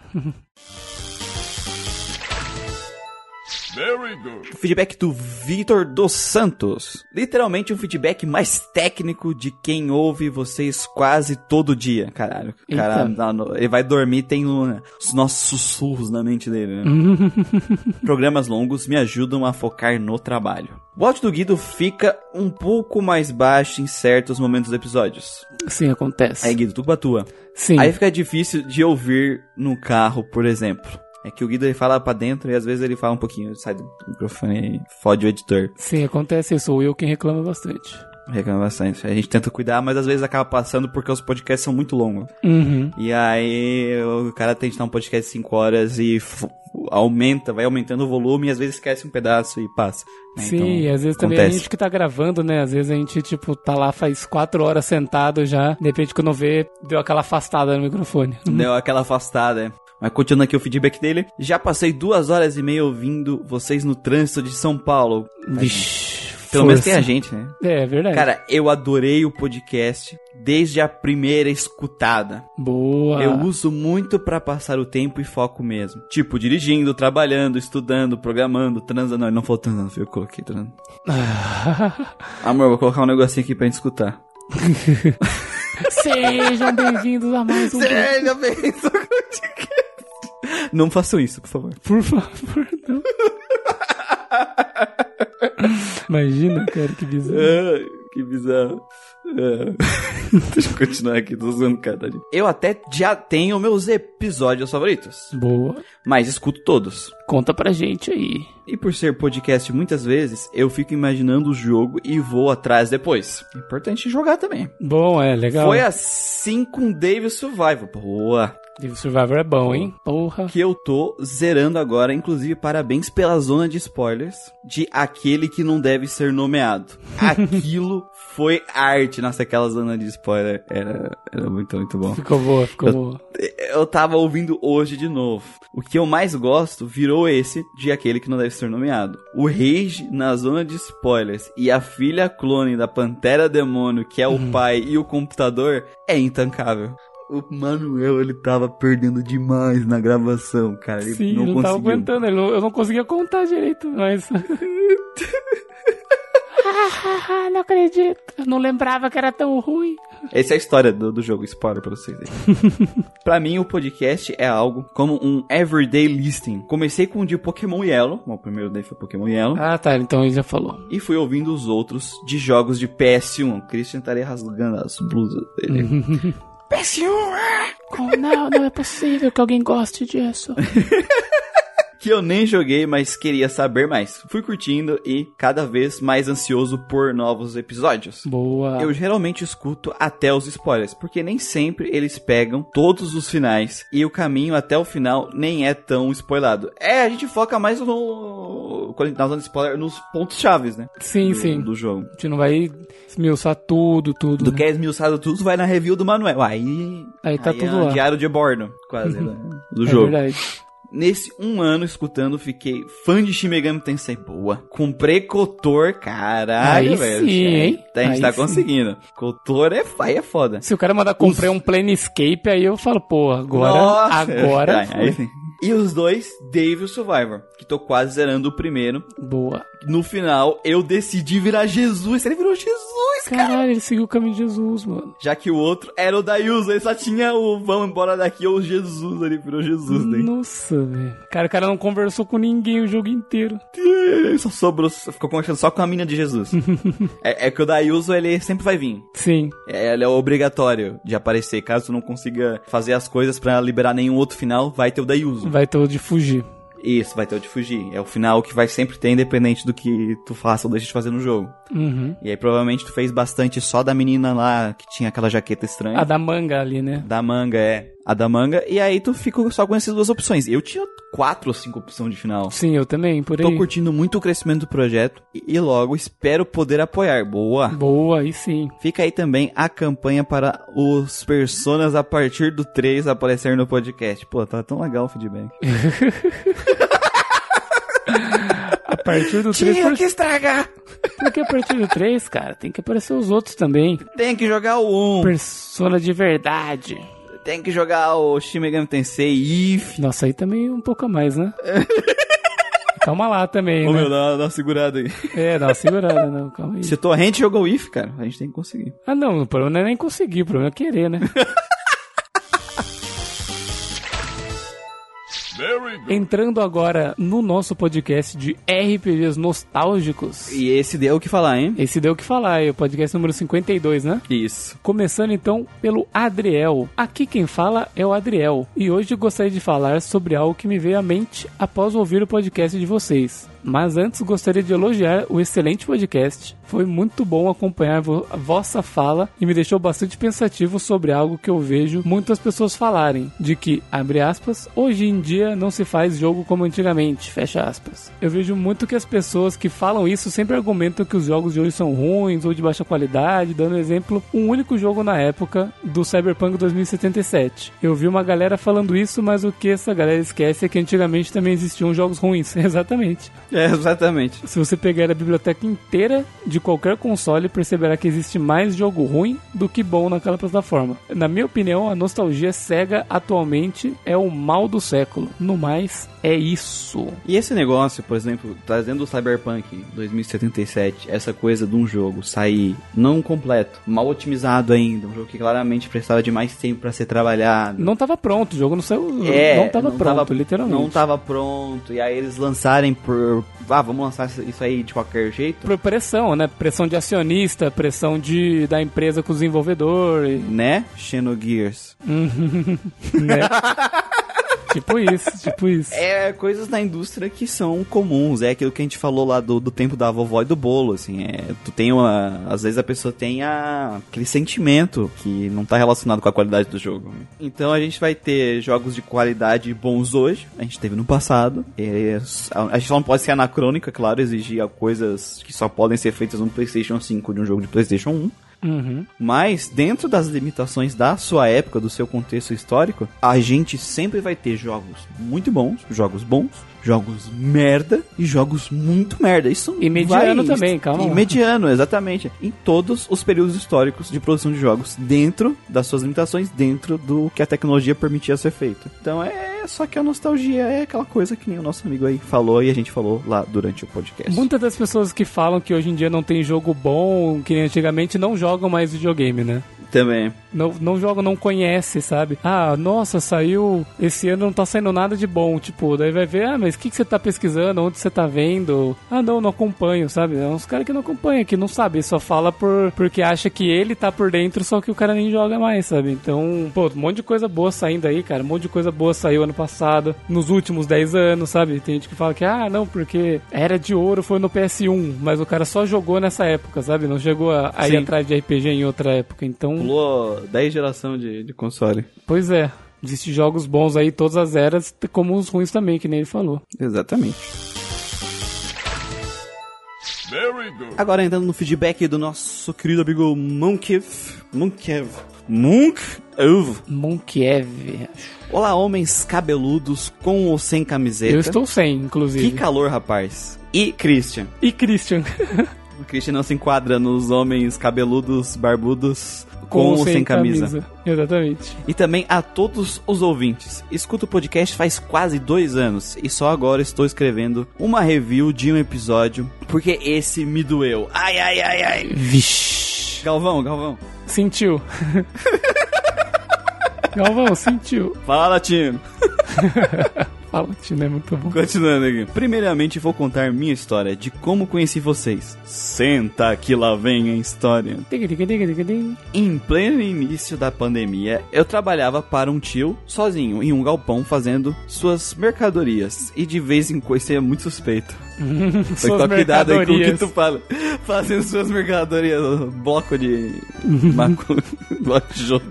Very good. O feedback do Vitor dos Santos. Literalmente um feedback mais técnico de quem ouve vocês quase todo dia. Caralho, cara, tá ele vai dormir tem um- os nossos sussurros na mente dele. Né? <laughs> Programas longos me ajudam a focar no trabalho. O áudio do Guido fica um pouco mais baixo em certos momentos dos episódios. Sim, acontece. Aí, Guido, tu batua. Sim. Aí fica difícil de ouvir no carro, por exemplo. É que o Guido ele fala pra dentro e às vezes ele fala um pouquinho, sai do microfone e fode o editor. Sim, acontece. Sou eu quem reclama bastante. Reclama bastante. A gente tenta cuidar, mas às vezes acaba passando porque os podcasts são muito longos. Uhum. E aí o cara que estar um podcast de 5 horas e aumenta, vai aumentando o volume e às vezes esquece um pedaço e passa. né? Sim, Então, às vezes também a acontece. gente que tá gravando, né? Às vezes a gente, tipo, tá lá faz quatro horas sentado já. De repente, quando vê, deu aquela afastada no microfone. Deu aquela afastada, é. Mas continuando aqui o feedback dele. Já passei duas horas e meia ouvindo vocês no trânsito de São Paulo. Vixe, Pelo menos tem a gente, né? É, é verdade. Cara, eu adorei o podcast desde a primeira escutada. Boa. Eu uso muito pra passar o tempo e foco mesmo. Tipo, dirigindo, trabalhando, estudando, programando, transando. Não, não falou transando, viu? Eu coloquei transando. <laughs> Amor, vou colocar um negocinho aqui pra gente escutar. <laughs> Sejam bem-vindos a mais um. Seja bem, Não façam isso, por favor. Por favor, não. Imagina, cara, que bizarro. Que bizarro. É. <laughs> Deixa eu continuar aqui, tô zoando cara. Eu até já tenho meus episódios favoritos, Boa. mas escuto todos. Conta pra gente aí. E por ser podcast muitas vezes, eu fico imaginando o jogo e vou atrás depois. Importante jogar também. Bom, é, legal. Foi assim com Dave Survival. Boa. Devil Survivor é bom, hein? Porra. Que eu tô zerando agora, inclusive parabéns pela zona de spoilers de aquele que não deve ser nomeado. <laughs> Aquilo foi arte. Nossa, aquela zona de spoiler era, era muito, muito bom. Ficou boa, ficou boa. Eu tava ouvindo hoje de novo. O que eu mais gosto virou esse de aquele que não deve ser nomeado. O Rage na zona de spoilers e a filha clone da Pantera Demônio, que é o pai e o computador, é intancável. O Manuel, ele tava perdendo demais na gravação, cara. Ele Sim, não não, tava conseguiu. aguentando, ele não- eu não conseguia contar direito, mas. <laughs> não acredito. Eu não lembrava que era tão ruim. Essa é a história do, do jogo, spoiler pra vocês aí. <laughs> pra mim, o podcast é algo como um everyday listening. Comecei com o de Pokémon Yellow, o primeiro daí foi Pokémon Yellow. Ah, tá, então ele já falou. E fui ouvindo os outros de jogos de PS1. O Christian estaria rasgando as blusas dele. <laughs> PS1! ah! Oh, não, não é possível que alguém goste disso. <laughs> Que eu nem joguei, mas queria saber mais. Fui curtindo e cada vez mais ansioso por novos episódios. Boa. Eu geralmente escuto até os spoilers, porque nem sempre eles pegam todos os finais e o caminho até o final nem é tão spoilado. É, a gente foca mais no. Quando a gente tá usando spoiler, nos pontos chaves, né? Sim, do, sim. Do jogo. A gente não vai esmiuçar tudo, tudo. Do né? que é esmiuçado tudo, vai na review do Manuel. Aí. Aí tá é tudo um lá. diário de bordo, quase, né? <laughs> Do é jogo. verdade. Nesse um ano escutando, fiquei fã de Shin Megami Tensei. Boa. Comprei Kotor, caralho, Aí velho. sim, hein? A gente Aí tá sim. conseguindo. Kotor é, aí é foda. Se o cara mandar comprar um Planescape, aí eu falo, pô, agora. Nossa! Agora. <laughs> Aí- aí sim. E os dois, Dave e o Survivor, que tô quase zerando o primeiro. Boa. No final, eu decidi virar Jesus. Ele virou Jesus, cara. Caralho, ele seguiu o caminho de Jesus, mano. Já que o outro era o Dayuso, ele só tinha o vamos embora daqui ou o Jesus, ele virou Jesus daí. Nossa, velho. Cara, o cara não conversou com ninguém o jogo inteiro. Só sobrou, ficou conversando só com a mina de Jesus. <laughs> é, é que o Dayuso, ele sempre vai vir. Sim. É, Ele é obrigatório de aparecer. Caso tu não consiga fazer as coisas pra liberar nenhum outro final, vai ter o Dayuso. Vai ter o de fugir. Isso, vai ter o de fugir. É o final que vai sempre ter, independente do que tu faça ou deixe de fazer no jogo. Uhum. E aí provavelmente tu fez bastante só da menina lá que tinha aquela jaqueta estranha. A da manga ali, né? Da manga, é. A da manga. E aí tu fica só com essas duas opções. Eu tinha quatro ou cinco opções de final. Sim, eu também, por Tô aí. curtindo muito o crescimento do projeto e, e logo espero poder apoiar. Boa! Boa, aí sim. Fica aí também a campanha para os personas a partir do 3 aparecer no podcast. Pô, tá tão legal o feedback. <laughs> A partir do 3. Por... que estragar! por que a partir do 3, cara? Tem que aparecer os outros também. Tem que jogar o 1. Persona de verdade. Tem que jogar o Shin Megami Tensei If. Nossa, aí também um pouco a mais, né? <laughs> Calma lá também, Ô né? meu, dá, dá uma segurada aí. É, dá uma segurada, não, calma aí. Se Torrente jogou o If, cara, a gente tem que conseguir. Ah, não, o problema não é nem conseguir, o problema é querer, né? <laughs> Entrando agora no nosso podcast de RPGs nostálgicos. E esse deu o que falar, hein? Esse deu o que falar, é o podcast número 52, né? Isso. Começando então pelo Adriel. Aqui quem fala é o Adriel. E hoje eu gostaria de falar sobre algo que me veio à mente após ouvir o podcast de vocês. Mas antes gostaria de elogiar o excelente podcast. Foi muito bom acompanhar a vossa fala e me deixou bastante pensativo sobre algo que eu vejo muitas pessoas falarem, de que, abre aspas, hoje em dia não se faz jogo como antigamente, fecha aspas. Eu vejo muito que as pessoas que falam isso sempre argumentam que os jogos de hoje são ruins ou de baixa qualidade, dando exemplo, um único jogo na época do Cyberpunk 2077. Eu vi uma galera falando isso, mas o que essa galera esquece é que antigamente também existiam jogos ruins, <laughs> exatamente. É, exatamente. Se você pegar a biblioteca inteira de qualquer console, perceberá que existe mais jogo ruim do que bom naquela plataforma. Na minha opinião, a nostalgia cega atualmente é o mal do século. No mais, é isso. E esse negócio, por exemplo, trazendo o Cyberpunk 2077, essa coisa de um jogo sair não completo, mal otimizado ainda, um jogo que claramente precisava de mais tempo para ser trabalhado. Não tava pronto, o jogo não saiu. É, não tava pronto, literalmente. Não tava pronto, e aí eles lançarem por. Ah, vamos lançar isso aí de qualquer jeito. Por pressão, né? Pressão de acionista, pressão de, da empresa com o desenvolvedor. E... Né? Xenogears. <laughs> né? <laughs> tipo isso, tipo isso. É coisas da indústria que são comuns. É aquilo que a gente falou lá do, do tempo da vovó e do bolo, assim. É, tu tem uma. Às vezes a pessoa tem a, aquele sentimento que não tá relacionado com a qualidade do jogo. Então a gente vai ter jogos de qualidade bons hoje. A gente teve no passado. É, a gente não pode ser anacrônica, claro, exigir coisas que só podem ser feitas no PlayStation 5 de um jogo de PlayStation 1. Uhum. Mas, dentro das limitações da sua época, do seu contexto histórico, a gente sempre vai ter jogos muito bons, jogos bons, jogos merda e jogos muito merda. Isso e mediano vai... também, calma. E mediano, exatamente. Em todos os períodos históricos de produção de jogos, dentro das suas limitações, dentro do que a tecnologia permitia ser feito. Então é só que a nostalgia é aquela coisa que nem o nosso amigo aí falou e a gente falou lá durante o podcast. Muitas das pessoas que falam que hoje em dia não tem jogo bom, que nem antigamente, não jogam mais videogame, né? Também. Não, não joga, não conhece, sabe? Ah, nossa, saiu. Esse ano não tá saindo nada de bom. Tipo, daí vai ver, ah, mas o que, que você tá pesquisando? Onde você tá vendo? Ah, não, não acompanho, sabe? É uns caras que não acompanham, que não sabe, só fala por, porque acha que ele tá por dentro, só que o cara nem joga mais, sabe? Então, pô, um monte de coisa boa saindo aí, cara. Um monte de coisa boa saiu ano passado, nos últimos 10 anos, sabe? Tem gente que fala que, ah, não, porque era de ouro foi no PS1, mas o cara só jogou nessa época, sabe? Não chegou a, a ir atrás de RPG em outra época. Então, pulou 10 gerações de, de console. Pois é. Existem jogos bons aí, todas as eras, como os ruins também, que nem ele falou. Exatamente. Agora entrando no feedback do nosso querido amigo Monkev. Monkev. Monkev. Monkev. Olá, homens cabeludos com ou sem camiseta. Eu estou sem, inclusive. Que calor, rapaz. E Christian. E Christian. <laughs> o Christian não se enquadra nos homens cabeludos, barbudos, com, ou sem, sem camisa. camisa. Exatamente. E também a todos os ouvintes. Escuto o podcast faz quase dois anos e só agora estou escrevendo uma review de um episódio porque esse me doeu. Ai, ai, ai, ai. Vixe. Galvão, Galvão. Sentiu. <laughs> Galvão, sentiu. Fala, Tino. <laughs> Fala, é muito bom. Continuando aqui. Primeiramente, vou contar minha história de como conheci vocês. Senta que lá vem a história. Em pleno início da pandemia, eu trabalhava para um tio sozinho em um galpão fazendo suas mercadorias. E de vez em quando, isso é muito suspeito. <laughs> Só cuidado aí com o que tu fala. Fazendo suas mercadorias. Bloco de. <laughs> <laughs> bloco de jogo.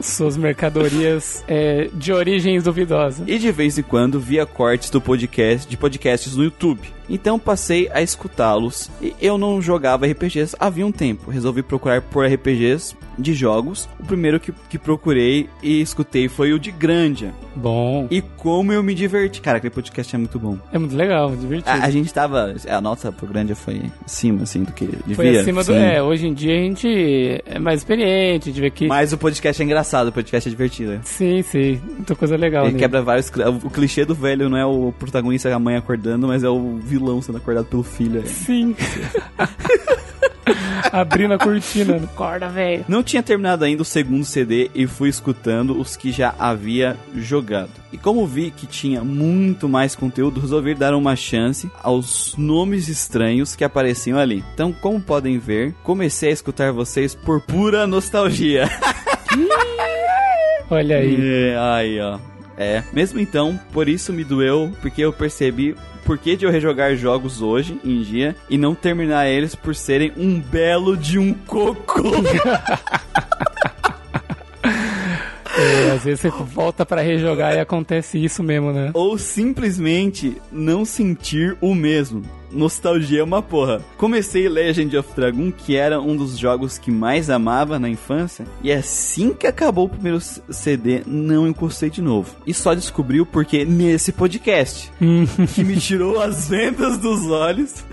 Suas mercadorias é, de origens duvidosas. E de vez em quando via cortes do podcast de podcasts no YouTube. Então passei a escutá-los e eu não jogava RPGs havia um tempo. Resolvi procurar por RPGs de jogos. O primeiro que, que procurei e escutei foi o de Grandia. Bom. E como eu me diverti. Cara, aquele podcast é muito bom. É muito legal, divertido. A, a gente tava. A nossa pro Grandia foi acima, assim, do que devia. Foi acima do. É, hoje em dia a gente é mais experiente, de ver que. Mas o podcast é engraçado, o podcast é divertido. Sim, sim. Muita coisa legal. Ele quebra vários. O clichê do velho não é o protagonista a mãe acordando, mas é o vilão vilão sendo acordado pelo filho. Aí. Sim. <laughs> Abrindo a cortina. Acorda, velho. Não tinha terminado ainda o segundo CD e fui escutando os que já havia jogado. E como vi que tinha muito mais conteúdo, resolvi dar uma chance aos nomes estranhos que apareciam ali. Então, como podem ver, comecei a escutar vocês por pura nostalgia. <laughs> Olha aí. É, aí, ó. É, mesmo então, por isso me doeu, porque eu percebi por que de eu rejogar jogos hoje em dia e não terminar eles por serem um belo de um cocô. <laughs> É, às vezes você volta pra rejogar e acontece isso mesmo, né? Ou simplesmente não sentir o mesmo. Nostalgia é uma porra. Comecei Legend of Dragon, que era um dos jogos que mais amava na infância, e assim que acabou o primeiro CD, não encostei de novo. E só descobriu porque nesse podcast, que me tirou as <laughs> vendas dos olhos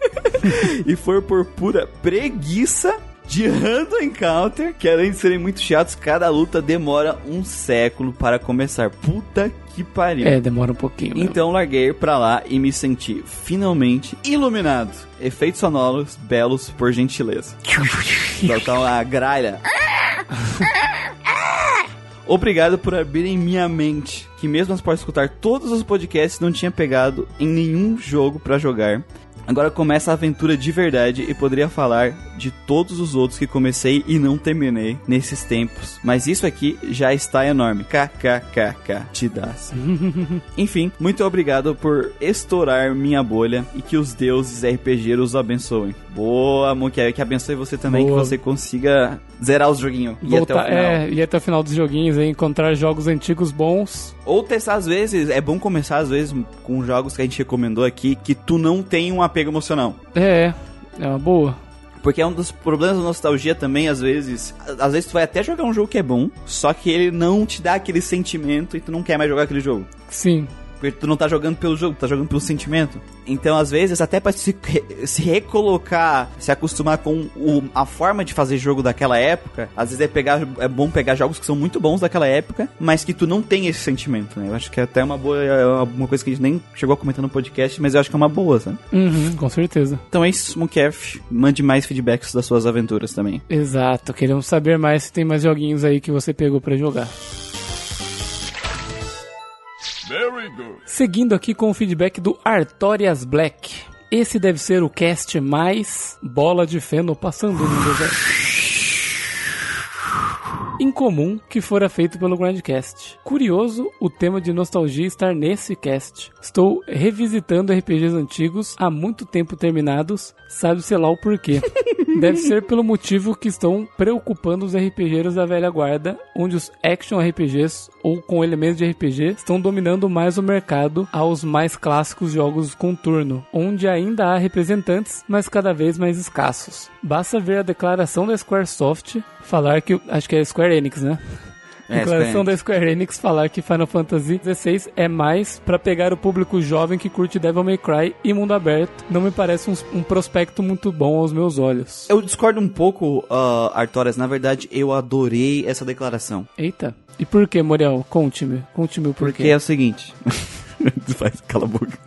<laughs> e foi por pura preguiça de Random Encounter, que além de serem muito chatos, cada luta demora um século para começar. Puta que pariu. É, demora um pouquinho. mesmo. Então larguei pra lá e me senti finalmente iluminado. Efeitos sonoros belos por gentileza. Total a gralha. Obrigado por abrirem minha mente, que mesmo após escutar todos os podcasts não tinha pegado em nenhum jogo pra jogar. Agora começa a aventura de verdade e poderia falar de todos os outros que comecei e não terminei nesses tempos. Mas isso aqui já está enorme. KKKK. Te das. <laughs> Enfim, muito obrigado por estourar minha bolha e que os deuses RPG os abençoem. Boa, Monkey, que abençoe você também, Boa. que você consiga zerar os joguinhos e até o final. é, e até o final dos joguinhos, aí, encontrar jogos antigos bons. Ou testar às vezes, é bom começar às vezes com jogos que a gente recomendou aqui que tu não tem um apego emocional. É, é uma boa. Porque é um dos problemas da nostalgia também, às vezes. Às vezes tu vai até jogar um jogo que é bom, só que ele não te dá aquele sentimento e tu não quer mais jogar aquele jogo. Sim. Porque tu não tá jogando pelo jogo, tu tá jogando pelo sentimento. Então, às vezes, até pra se, se recolocar, se acostumar com o- a forma de fazer jogo daquela época, às vezes é, pegar, é bom pegar jogos que são muito bons daquela época, mas que tu não tem esse sentimento, né? Eu acho que é até uma boa, é uma coisa que a gente nem chegou a comentar no podcast, mas eu acho que é uma boa, sabe? Uhum, com certeza. Então é isso, Monkef. Mande mais feedbacks das suas aventuras também. Exato. Queremos saber mais se tem mais joguinhos aí que você pegou pra jogar. Seguindo aqui com o feedback do Artorias Black. Esse deve ser o cast mais bola de feno passando no deserto. Incomum que fora feito pelo Grandcast. Curioso o tema de nostalgia estar nesse cast. Estou revisitando RPGs antigos há muito tempo terminados, sabe-se lá o porquê. <laughs> Deve ser pelo motivo que estão preocupando os RPGeiros da velha guarda, onde os action RPGs ou com elementos de RPG estão dominando mais o mercado aos mais clássicos jogos com turno, onde ainda há representantes, mas cada vez mais escassos. Basta ver a declaração da Squaresoft falar que acho que é Square Enix, né? É, declaração Square da Square Enix falar que Final Fantasy XVI é mais pra pegar o público jovem que curte Devil May Cry e mundo aberto. Não me parece um, um prospecto muito bom aos meus olhos. Eu discordo um pouco, uh, Artorias. Na verdade, eu adorei essa declaração. Eita. E por que, Moriel? Conte-me. Conte-me o Porque porquê. é o seguinte. <laughs> <laughs> Faz, cala a boca. <laughs>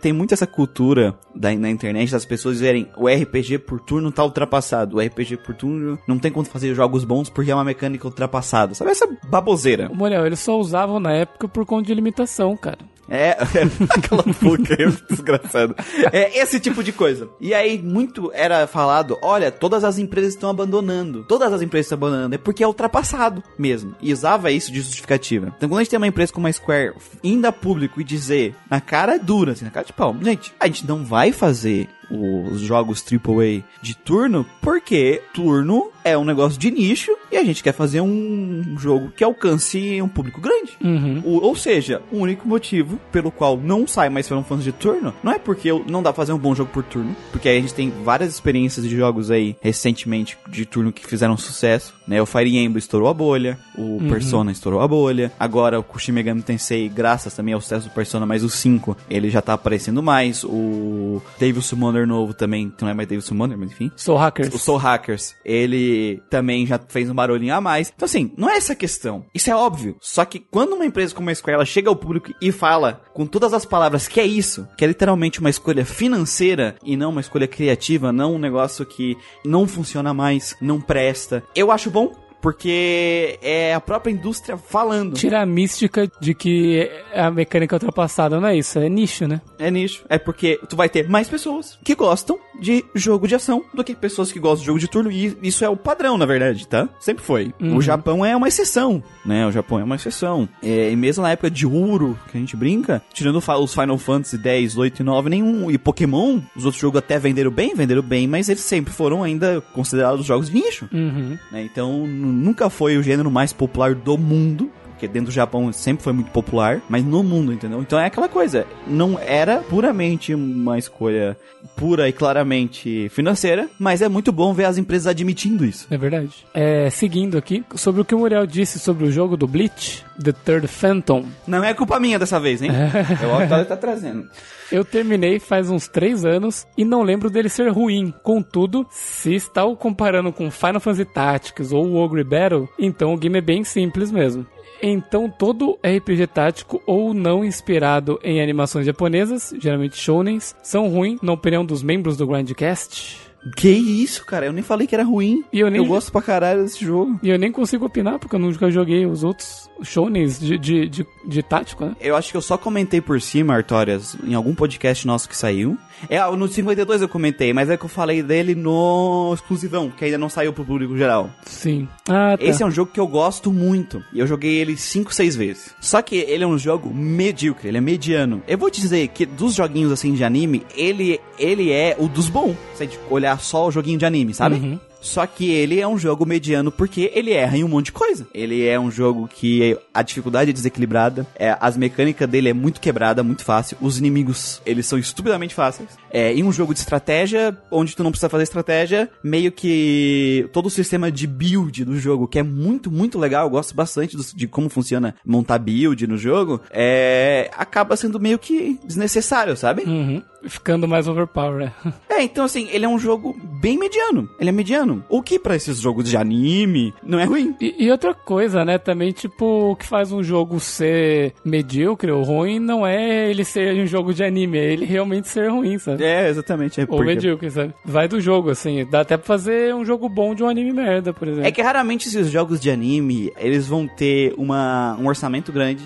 Tem muito essa cultura da, na internet das pessoas verem o RPG por turno tá ultrapassado. O RPG por turno não tem como fazer jogos bons porque é uma mecânica ultrapassada. Sabe essa baboseira? Moriel, eles só usavam na época por conta de limitação, cara. É, <laughs> aquela boca, <laughs> desgraçado. É esse tipo de coisa. E aí, muito era falado: olha, todas as empresas estão abandonando. Todas as empresas estão abandonando. É porque é ultrapassado mesmo. E usava isso de justificativa. Então, quando a gente tem uma empresa como a Square indo a público e dizer, na cara dura, assim, na cara de pau, gente, a gente não vai fazer os jogos AAA de turno, porque turno é um negócio de nicho e a gente quer fazer um jogo que alcance um público grande. Uhum. O- ou seja, o único motivo pelo qual não sai mais Final Fantasy de turno não é porque não dá pra fazer um bom jogo por turno, porque aí a gente tem várias experiências de jogos aí recentemente de turno que fizeram sucesso, né? O Fire Emblem estourou a bolha, o Persona estourou a bolha, agora o Shin Megami Tensei, graças também ao sucesso do Persona, mais o 5, ele já tá aparecendo mais, o Devil Summoner novo também, que não é mais Devil Summoner, mas enfim, Sou hackers. o Soul Hackers, ele também já fez um barulhinho a mais. Então, assim, não é essa questão. Isso é óbvio. Só que quando uma empresa como a Square ela chega ao público e fala com todas as palavras que é isso, que é literalmente uma escolha financeira e não uma escolha criativa, não um negócio que não funciona mais, não presta, eu acho bom. Porque é a própria indústria falando. Tira a mística de que a mecânica é ultrapassada, não é isso? É nicho, né? É nicho. É porque tu vai ter mais pessoas que gostam de jogo de ação do que pessoas que gostam de jogo de turno. E isso é o padrão, na verdade, tá? Sempre foi. Uhum. O Japão é uma exceção, né? O Japão é uma exceção. É, e mesmo na época de ouro, que a gente brinca, tirando os Final Fantasy 10, 8 e 9, nenhum. E Pokémon, os outros jogos até venderam bem, venderam bem, mas eles sempre foram ainda considerados jogos de nicho. Uhum. né? Então, nunca foi o gênero mais popular do mundo. Porque dentro do Japão sempre foi muito popular, mas no mundo, entendeu? Então é aquela coisa, não era puramente uma escolha pura e claramente financeira, mas é muito bom ver as empresas admitindo isso. É verdade. É, seguindo aqui, sobre o que o Muriel disse sobre o jogo do Bleach, The Third Phantom. Não é culpa minha dessa vez, hein? <laughs> é o Octavio tá trazendo. Eu terminei faz uns 3 anos e não lembro dele ser ruim. Contudo, se está o comparando com Final Fantasy Tactics ou o Ogre Battle, então o game é bem simples mesmo. Então todo RPG tático ou não inspirado em animações japonesas, geralmente shounens, são ruins, na opinião dos membros do Grindcast. Que isso, cara? Eu nem falei que era ruim. E eu nem- gosto pra caralho desse jogo. E eu nem consigo opinar porque eu nunca joguei os outros shounens de, de, de, de tático, né? Eu acho que eu só comentei por cima, Artórias, em algum podcast nosso que saiu. É, no 52 eu comentei, mas é que eu falei dele no exclusivão, que ainda não saiu pro público geral. Sim. Ah, tá. Esse é um jogo que eu gosto muito. E eu joguei ele 5, 6 vezes. Só que ele é um jogo medíocre, ele é mediano. Eu vou te dizer que dos joguinhos assim de anime, ele, ele é o dos bons. Se a gente olhar só o joguinho de anime, sabe? Uhum. Só que ele é um jogo mediano porque ele erra em um monte de coisa. Ele é um jogo que a dificuldade é desequilibrada, é, as mecânicas dele é muito quebrada, muito fácil. Os inimigos, eles são estupidamente fáceis. É, em um jogo de estratégia, onde tu não precisa fazer estratégia, meio que todo o sistema de build do jogo, que é muito, muito legal, eu gosto bastante do- de como funciona montar build no jogo, é, acaba sendo meio que desnecessário, sabe? Uhum. Ficando mais overpower, né? <laughs> É, então assim, ele é um jogo bem mediano. Ele é mediano. O que pra esses jogos de anime não é ruim. E, e outra coisa, né? Também, tipo, o que faz um jogo ser medíocre ou ruim não é ele ser um jogo de anime, é ele realmente ser ruim, sabe? É, exatamente. É, Ou porque- medíocre, sabe? Vai do jogo, assim. Dá até pra fazer um jogo bom de um anime merda, por exemplo. é que raramente esses jogos de anime, eles vão ter uma, um orçamento grande,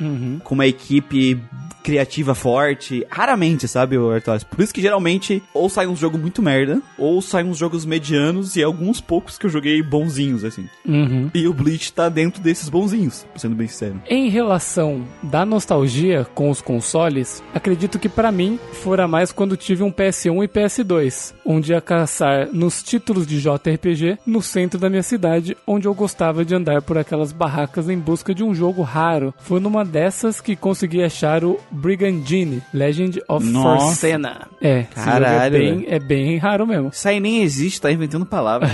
Uhum. com uma equipe criativa forte. Raramente, sabe, Arthur? Por isso que geralmente ou sai um jogo muito merda, ou sai uns jogos medianos e alguns poucos que eu joguei bonzinhos, assim. Uhum. E o Bleach tá dentro desses bonzinhos, sendo bem sincero. Em relação da nostalgia com os consoles, acredito que pra mim fora mais quando tive um PS1 e PS2, onde ia caçar nos títulos de JRPG no centro da minha cidade, onde eu gostava de andar por aquelas barracas em busca de um jogo raro. Foi numa dessas que consegui achar o Brigandine, Legend of Nossa. Forcena. É, jogo Caralho, é bem, é bem raro mesmo. Isso aí nem existe, tá inventando palavras.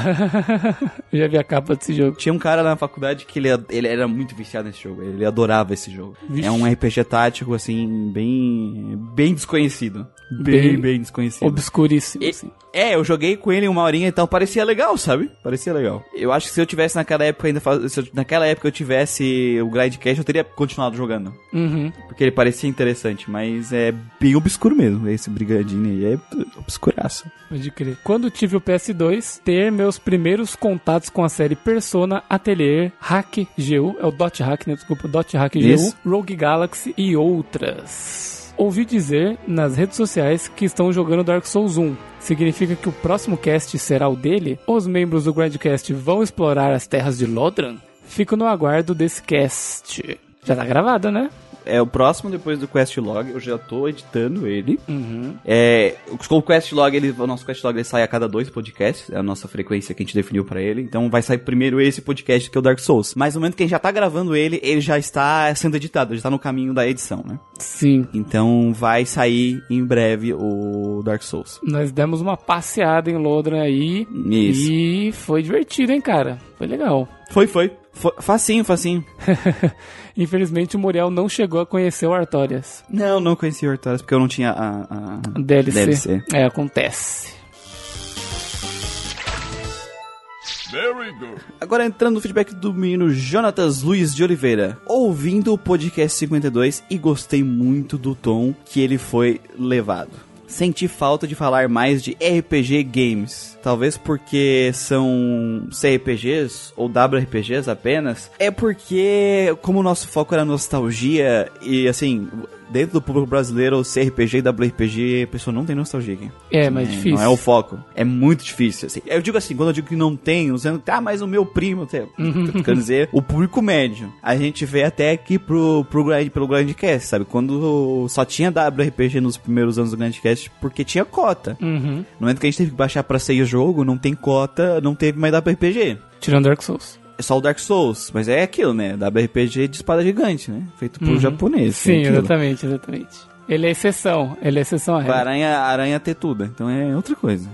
<laughs> Já vi a capa desse jogo. Tinha um cara na faculdade que ele, ele era muito viciado nesse jogo. Ele adorava esse jogo. Vixe. É um RPG tático, assim, bem. bem desconhecido. Bem, Bem desconhecido. Obscuríssimo, E- assim. É, eu joguei com ele uma horinha e tal, parecia legal, sabe? Parecia legal. Eu acho que se eu tivesse naquela época ainda faz... se eu- naquela época eu tivesse o Grindcast, eu teria continuado jogando. Uhum. Porque ele parecia interessante, mas é bem obscuro mesmo. Esse brigadinho aí é obscuraço. Pode crer. Quando tive o PS2, ter meus primeiros contatos com a série Persona, Atelier, Hack GU, é o Dot Hack, né? Desculpa, Dot Hack GU. Rogue Galaxy e outras. Ouvi dizer nas redes sociais que estão jogando Dark Souls 1. Significa que o próximo cast será o dele? Os membros do Grandcast vão explorar as terras de Lodran? Fico no aguardo desse cast. Já tá gravado, né? É o próximo depois do Quest Log, eu já tô editando ele. Uhum. É, o Quest Log, ele, o nosso Quest Log ele sai a cada dois podcasts, é a nossa frequência que a gente definiu pra ele. Então vai sair primeiro esse podcast que é o Dark Souls. Mas no momento que a gente já tá gravando ele, ele já está sendo editado, já tá no caminho da edição, né? Sim. Então vai sair em breve o Dark Souls. Nós demos uma passeada em Lodran aí. Isso. E foi divertido, hein, cara? Foi legal. Foi, foi. Foi- facinho, facinho. <laughs> Infelizmente o Muriel não chegou a conhecer o Artorias. Não, não conheci o Hortalius porque eu não tinha a, a- DLC. DLC. É, acontece. Very good. Agora entrando no feedback do menino Jonatas Luiz de Oliveira. Ouvindo o podcast 52 e gostei muito do tom que ele foi levado. Senti falta de falar mais de RPG games. Talvez porque são CRPGs ou WRPGs apenas. É porque, como o nosso foco era nostalgia e assim. Dentro do público brasileiro, o CRPG e WRPG, a pessoa não tem nostalgia aqui. É, mais difícil. Não é o foco. É muito difícil. assim. Eu digo assim, quando eu digo que não tem, que, ah, mas o meu primo tem. <laughs> Eu Quero dizer, o público médio. A gente vê até aqui pro, pro grind, pelo Grindcast, sabe? Quando só tinha WRPG nos primeiros anos do Grindcast, porque tinha cota. Uhum. No momento que a gente teve que baixar pra sair o jogo, não tem cota, não teve mais WRPG. Tirando Dark Souls. É só o Dark Souls, mas é aquilo, né? WRPG de espada gigante, né? Feito por japonês. Uhum. Sim, é exatamente, exatamente. Ele é exceção, ele é exceção à A regra. aranha, aranha tetuda, então é outra coisa.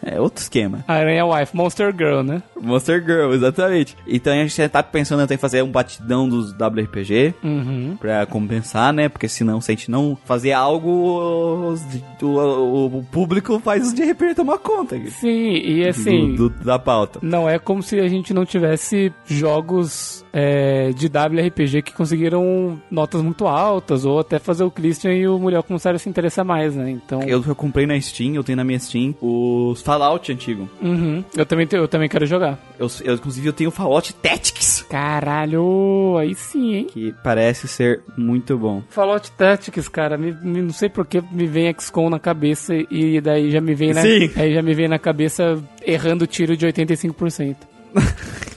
É, <laughs> é outro esquema. Aranha Wife, Monster Girl, né? Monster Girl, exatamente. Então a gente tá pensando em fazer um batidão dos WRPG Uhum. pra compensar, né? Porque senão, se a gente não fazer algo, o, o- o público faz os de repente tomar conta Sim, e assim, do- do- da pauta. não é como se a gente não tivesse jogos é, de WRPG que conseguiram notas muito altas, ou até fazer o Christian e o Muriel começaram a se interessar mais, né? Então, Eu, eu comprei na Steam, eu tenho na minha Steam os Fallout antigo. uhum. eu, também, eu também quero jogar. Eu, eu, inclusive, eu tenho o Fallout Tactics, Caralho, aí sim, hein? que parece ser muito bom. Fallout Tactics, cara, me, me- não sei porque me vem XCOM na cabeça e daí já me vem na, Sim. aí já me vem na cabeça errando tiro de 85%. <laughs>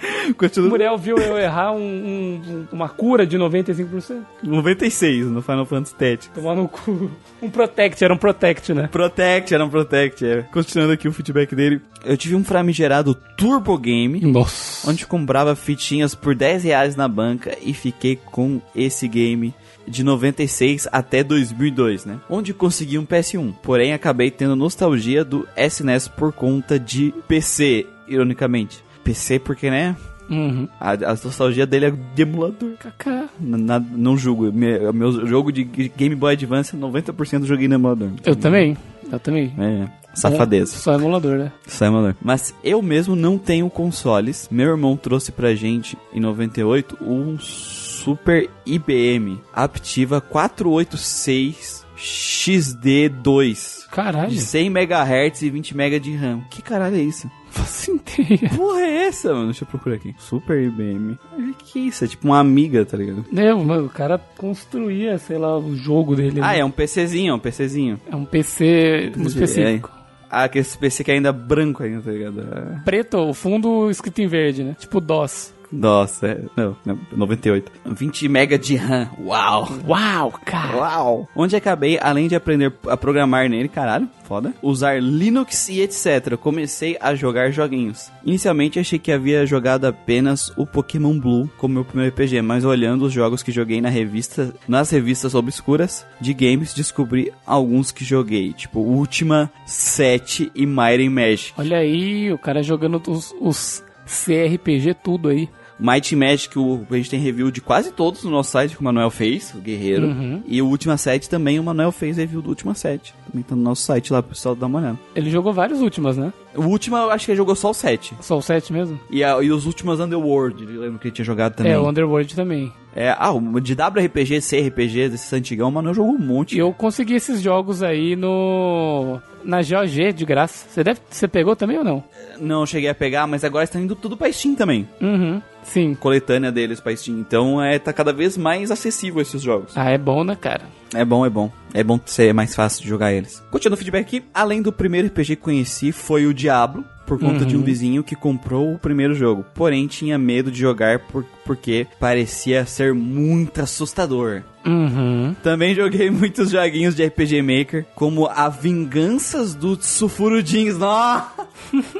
<laughs> O Continua Muriel viu eu errar um- um- uma cura de 95%. 96 no Final Fantasy Tactics. Tomar no cu. Um Protect, era um Protect, né? Protect, era um Protect, é. Continuando aqui o feedback dele. Eu tive um famigerado Turbo Game, Nossa. onde comprava fitinhas por 10 reais na banca e fiquei com esse game de 96 até 2002, né? Onde consegui um PS1. Porém, acabei tendo nostalgia do SNES por conta de PC, ironicamente. PC porque, né? Uhum. A, a nostalgia dele é de emulador. Kaká. Na- não julgo. Me- meu jogo de Game Boy Advance, 90% eu joguei no emulador. Eu também. Eu também. É, safadeza. Só emulador, né? Similar. Mas eu mesmo não tenho consoles. Meu irmão trouxe pra gente em 98 um Super IBM Aptiva 486 XD2 Caralho. de 100 MHz e 20 MB de RAM. Que caralho é isso? Faço ideia. Porra é essa, mano? Deixa eu procurar aqui. Super IBM. Que isso? É tipo uma amiga, tá ligado? Não, mano, o cara construía, sei lá, o jogo dele. Ah, né? é um PCzinho, é um PCzinho. É um PC específico. Ah, aquele PC que ainda é branco ainda, tá ligado? Ah, Preto, o fundo escrito em verde, né? Tipo DOS. Nossa, é, não, não, 98. 20 MB de RAM. Uau! Uau, cara. Uau! Onde acabei, além de aprender a programar nele, caralho, foda, usar Linux e etc. Comecei a jogar joguinhos. Inicialmente achei que havia jogado apenas o Pokémon Blue como meu primeiro RPG, mas olhando os jogos que joguei na revista, nas revistas obscuras de games, descobri alguns que joguei, tipo Ultima 7 e Mighty Magic. Olha aí, o cara jogando os, os CRPG tudo aí. Mighty Magic, o, a gente tem review de quase todos no nosso site que o Manuel fez, o Guerreiro. Uhum. E o Última 7 também, o Manuel fez review do Última 7. Também tá no nosso site lá pro pessoal dar uma olhada. Ele jogou vários últimas, né? O último eu acho que ele jogou só o 7. Só o 7 mesmo? E, a- e os últimos Underworld, eu lembro que ele tinha jogado também. É, o Underworld também. É, ah, o de WRPG, CRPG, desse antigão, o Manuel jogou um monte. E eu consegui esses jogos aí no. Na GOG de graça. Você deve. Você pegou também ou não? Não cheguei a pegar, mas agora está indo tudo pra Steam também. Uhum. Sim. Coletânea deles pra Steam. Então é, tá cada vez mais acessível esses jogos. Ah, é bom, né, cara? É bom, é bom. É bom ser mais fácil de jogar eles. Continuando o feedback aqui, além do primeiro RPG que conheci foi o Diablo, por conta de um vizinho que comprou o primeiro jogo. Porém, tinha medo de jogar por- porque parecia ser muito assustador. Uhum. Também joguei <laughs> muitos joguinhos de RPG Maker, como a Vinganças dos Sulfurudins. Nossa! <laughs>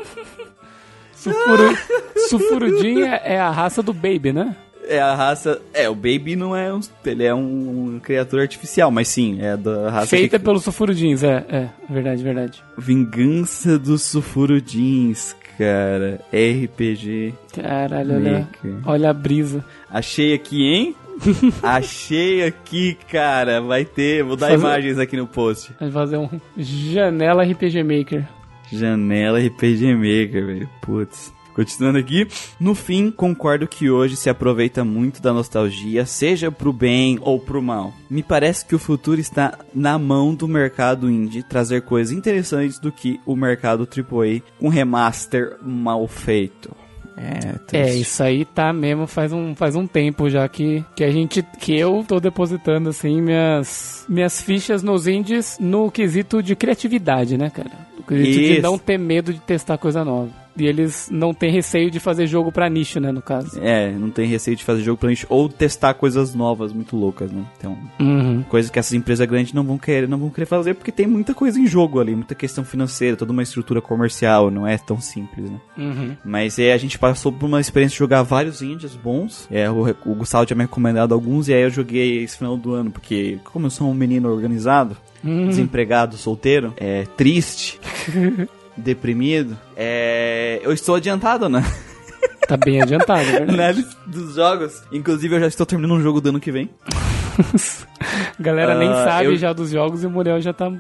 Sufuru... Sufurudinha é a raça do Baby, né? É a raça. É, o Baby não é um. Ele é um, um criatura artificial, mas sim, é da raça. Feita que- pelos Sufurudins, é, é. Verdade, verdade. Vingança dos Sulfurudins, cara. RPG. Caralho, olha. Olha a brisa. Achei aqui, hein? <laughs> Achei aqui, cara. Vai ter. Vou dar Fazer- imagens aqui no post. Vai fazer um janela RPG Maker. Janela RPG Maker, velho. Putz. Continuando aqui, no fim, concordo que hoje se aproveita muito da nostalgia, seja pro bem ou pro mal. Me parece que o futuro está na mão do mercado indie trazer coisas interessantes do que o mercado AAA com remaster mal feito. É, É, isso aí tá mesmo faz um, faz um tempo já que, que a gente, que eu tô depositando assim minhas, minhas fichas nos indies no quesito de criatividade, né, cara? No quesito de Isso. não ter medo de testar coisa nova. E eles não têm receio de fazer jogo pra nicho, né, no caso. É, não tem receio de fazer jogo pra gente ou testar coisas novas muito loucas, né? Então, Uhum. coisas que essas empresas grandes não vão querer, não vão querer fazer porque tem muita coisa em jogo ali, muita questão financeira, toda uma estrutura comercial, não é tão simples, né? Uhum. Mas é, a gente passou por uma experiência de jogar vários indies bons. É, o, o Gustavo tinha me recomendado alguns e aí eu joguei esse final do ano, porque como eu sou um menino organizado, Uhum. desempregado, solteiro, é triste, <laughs> deprimido, é, eu estou adiantado, né? <laughs> Tá bem adiantado, é verdade. Na dos jogos. Inclusive eu já estou terminando um jogo do ano que vem. <laughs> Galera nem Ah, sabe eu- já dos jogos e o Muriel já tá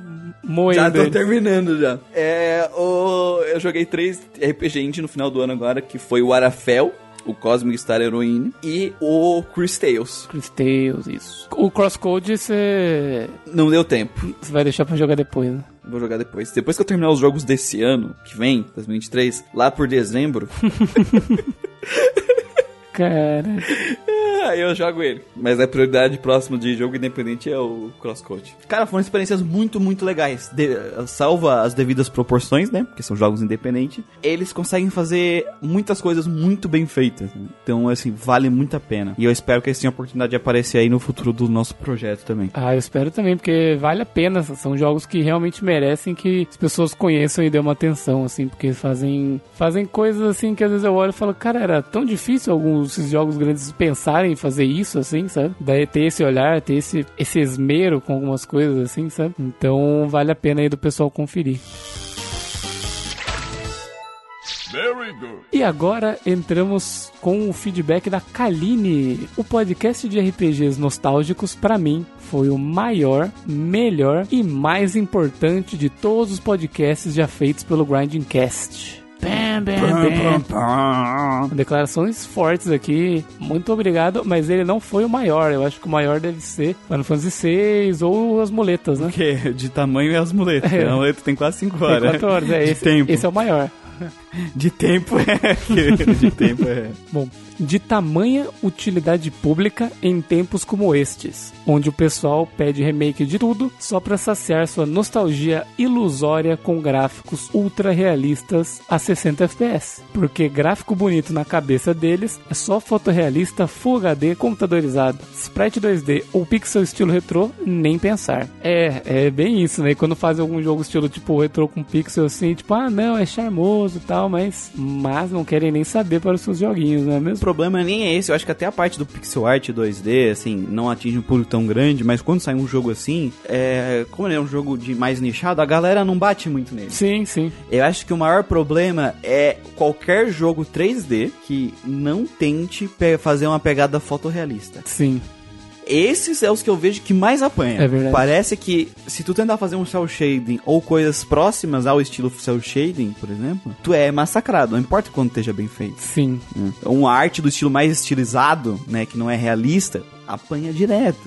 moendo. Já tô ele. terminando já. É, o, eu joguei três RPG indie no final do ano agora, que foi o Arafel, o Cosmic Star Heroine e o Chris Tales. Chris Tales, isso. O Crosscode você Não deu tempo. você vai deixar pra jogar depois, né? Vou jogar depois. Depois que eu terminar os jogos desse ano, que vem, 2023, lá por dezembro, <laughs> Cara, <laughs> aí <laughs> eu jogo ele. Mas a prioridade próxima de jogo independente é o Crosscode. Cara, foram experiências muito, muito legais. De- salva as devidas proporções, né? Porque são jogos independentes. Eles conseguem fazer muitas coisas muito bem feitas. né? Então, assim, vale muito a pena. E eu espero que eles tenham a oportunidade de aparecer aí no futuro do nosso projeto também. ah, eu espero também, porque vale a pena. São jogos que realmente merecem que as pessoas conheçam e dêem uma atenção, assim, porque fazem, fazem coisas assim que às vezes eu olho e falo, cara, era tão difícil alguns desses jogos grandes pensarem em fazer isso, assim, sabe? Daí ter esse olhar, ter esse, esse esmero com algumas coisas, assim, sabe? Então vale a pena aí do pessoal conferir. E agora entramos com o feedback da Kaline. O podcast de RPGs nostálgicos, pra mim, foi o maior, melhor e mais importante de todos os podcasts já feitos pelo Grinding Cast. Bam, bam, bam. Declarações fortes aqui. Muito obrigado, mas ele não foi o maior. Eu acho que o maior deve ser Final Fantasy VI ou as muletas, né? Porque de tamanho é as muletas. <laughs> É. A muleta tem quase 5 Tem horas. quatro horas, é esse, tempo. esse é o maior. De tempo é. <laughs> de tempo é. Bom, de tamanha utilidade pública em tempos como estes, onde o pessoal pede remake de tudo só para saciar sua nostalgia ilusória com gráficos ultra realistas a 60 FPS. Porque gráfico bonito na cabeça deles é só fotorrealista Full HD computadorizado, sprite 2D ou pixel estilo retrô, nem pensar. É, é bem isso, né? Quando fazem algum jogo estilo tipo retrô com pixel assim, tipo, ah não, é charmoso e tal, mas, mas não querem nem saber para os seus joguinhos, não é O mesmo? problema nem é esse, eu acho que até a parte do pixel art 2D, assim, não atinge um público tão grande, mas quando sai um jogo assim, é, como ele é um jogo de mais nichado, a galera não bate muito nele. Sim, sim. Eu acho que o maior problema é qualquer jogo 3D que não tente fazer uma pegada fotorrealista. Sim. Esses é os que eu vejo que mais apanha. É verdade. Parece que se tu tentar fazer um cel shading ou coisas próximas ao estilo cel shading, por exemplo, tu é massacrado, não importa quanto esteja bem feito. Sim. né? Uma arte do estilo mais estilizado, né, que não é realista, apanha direto.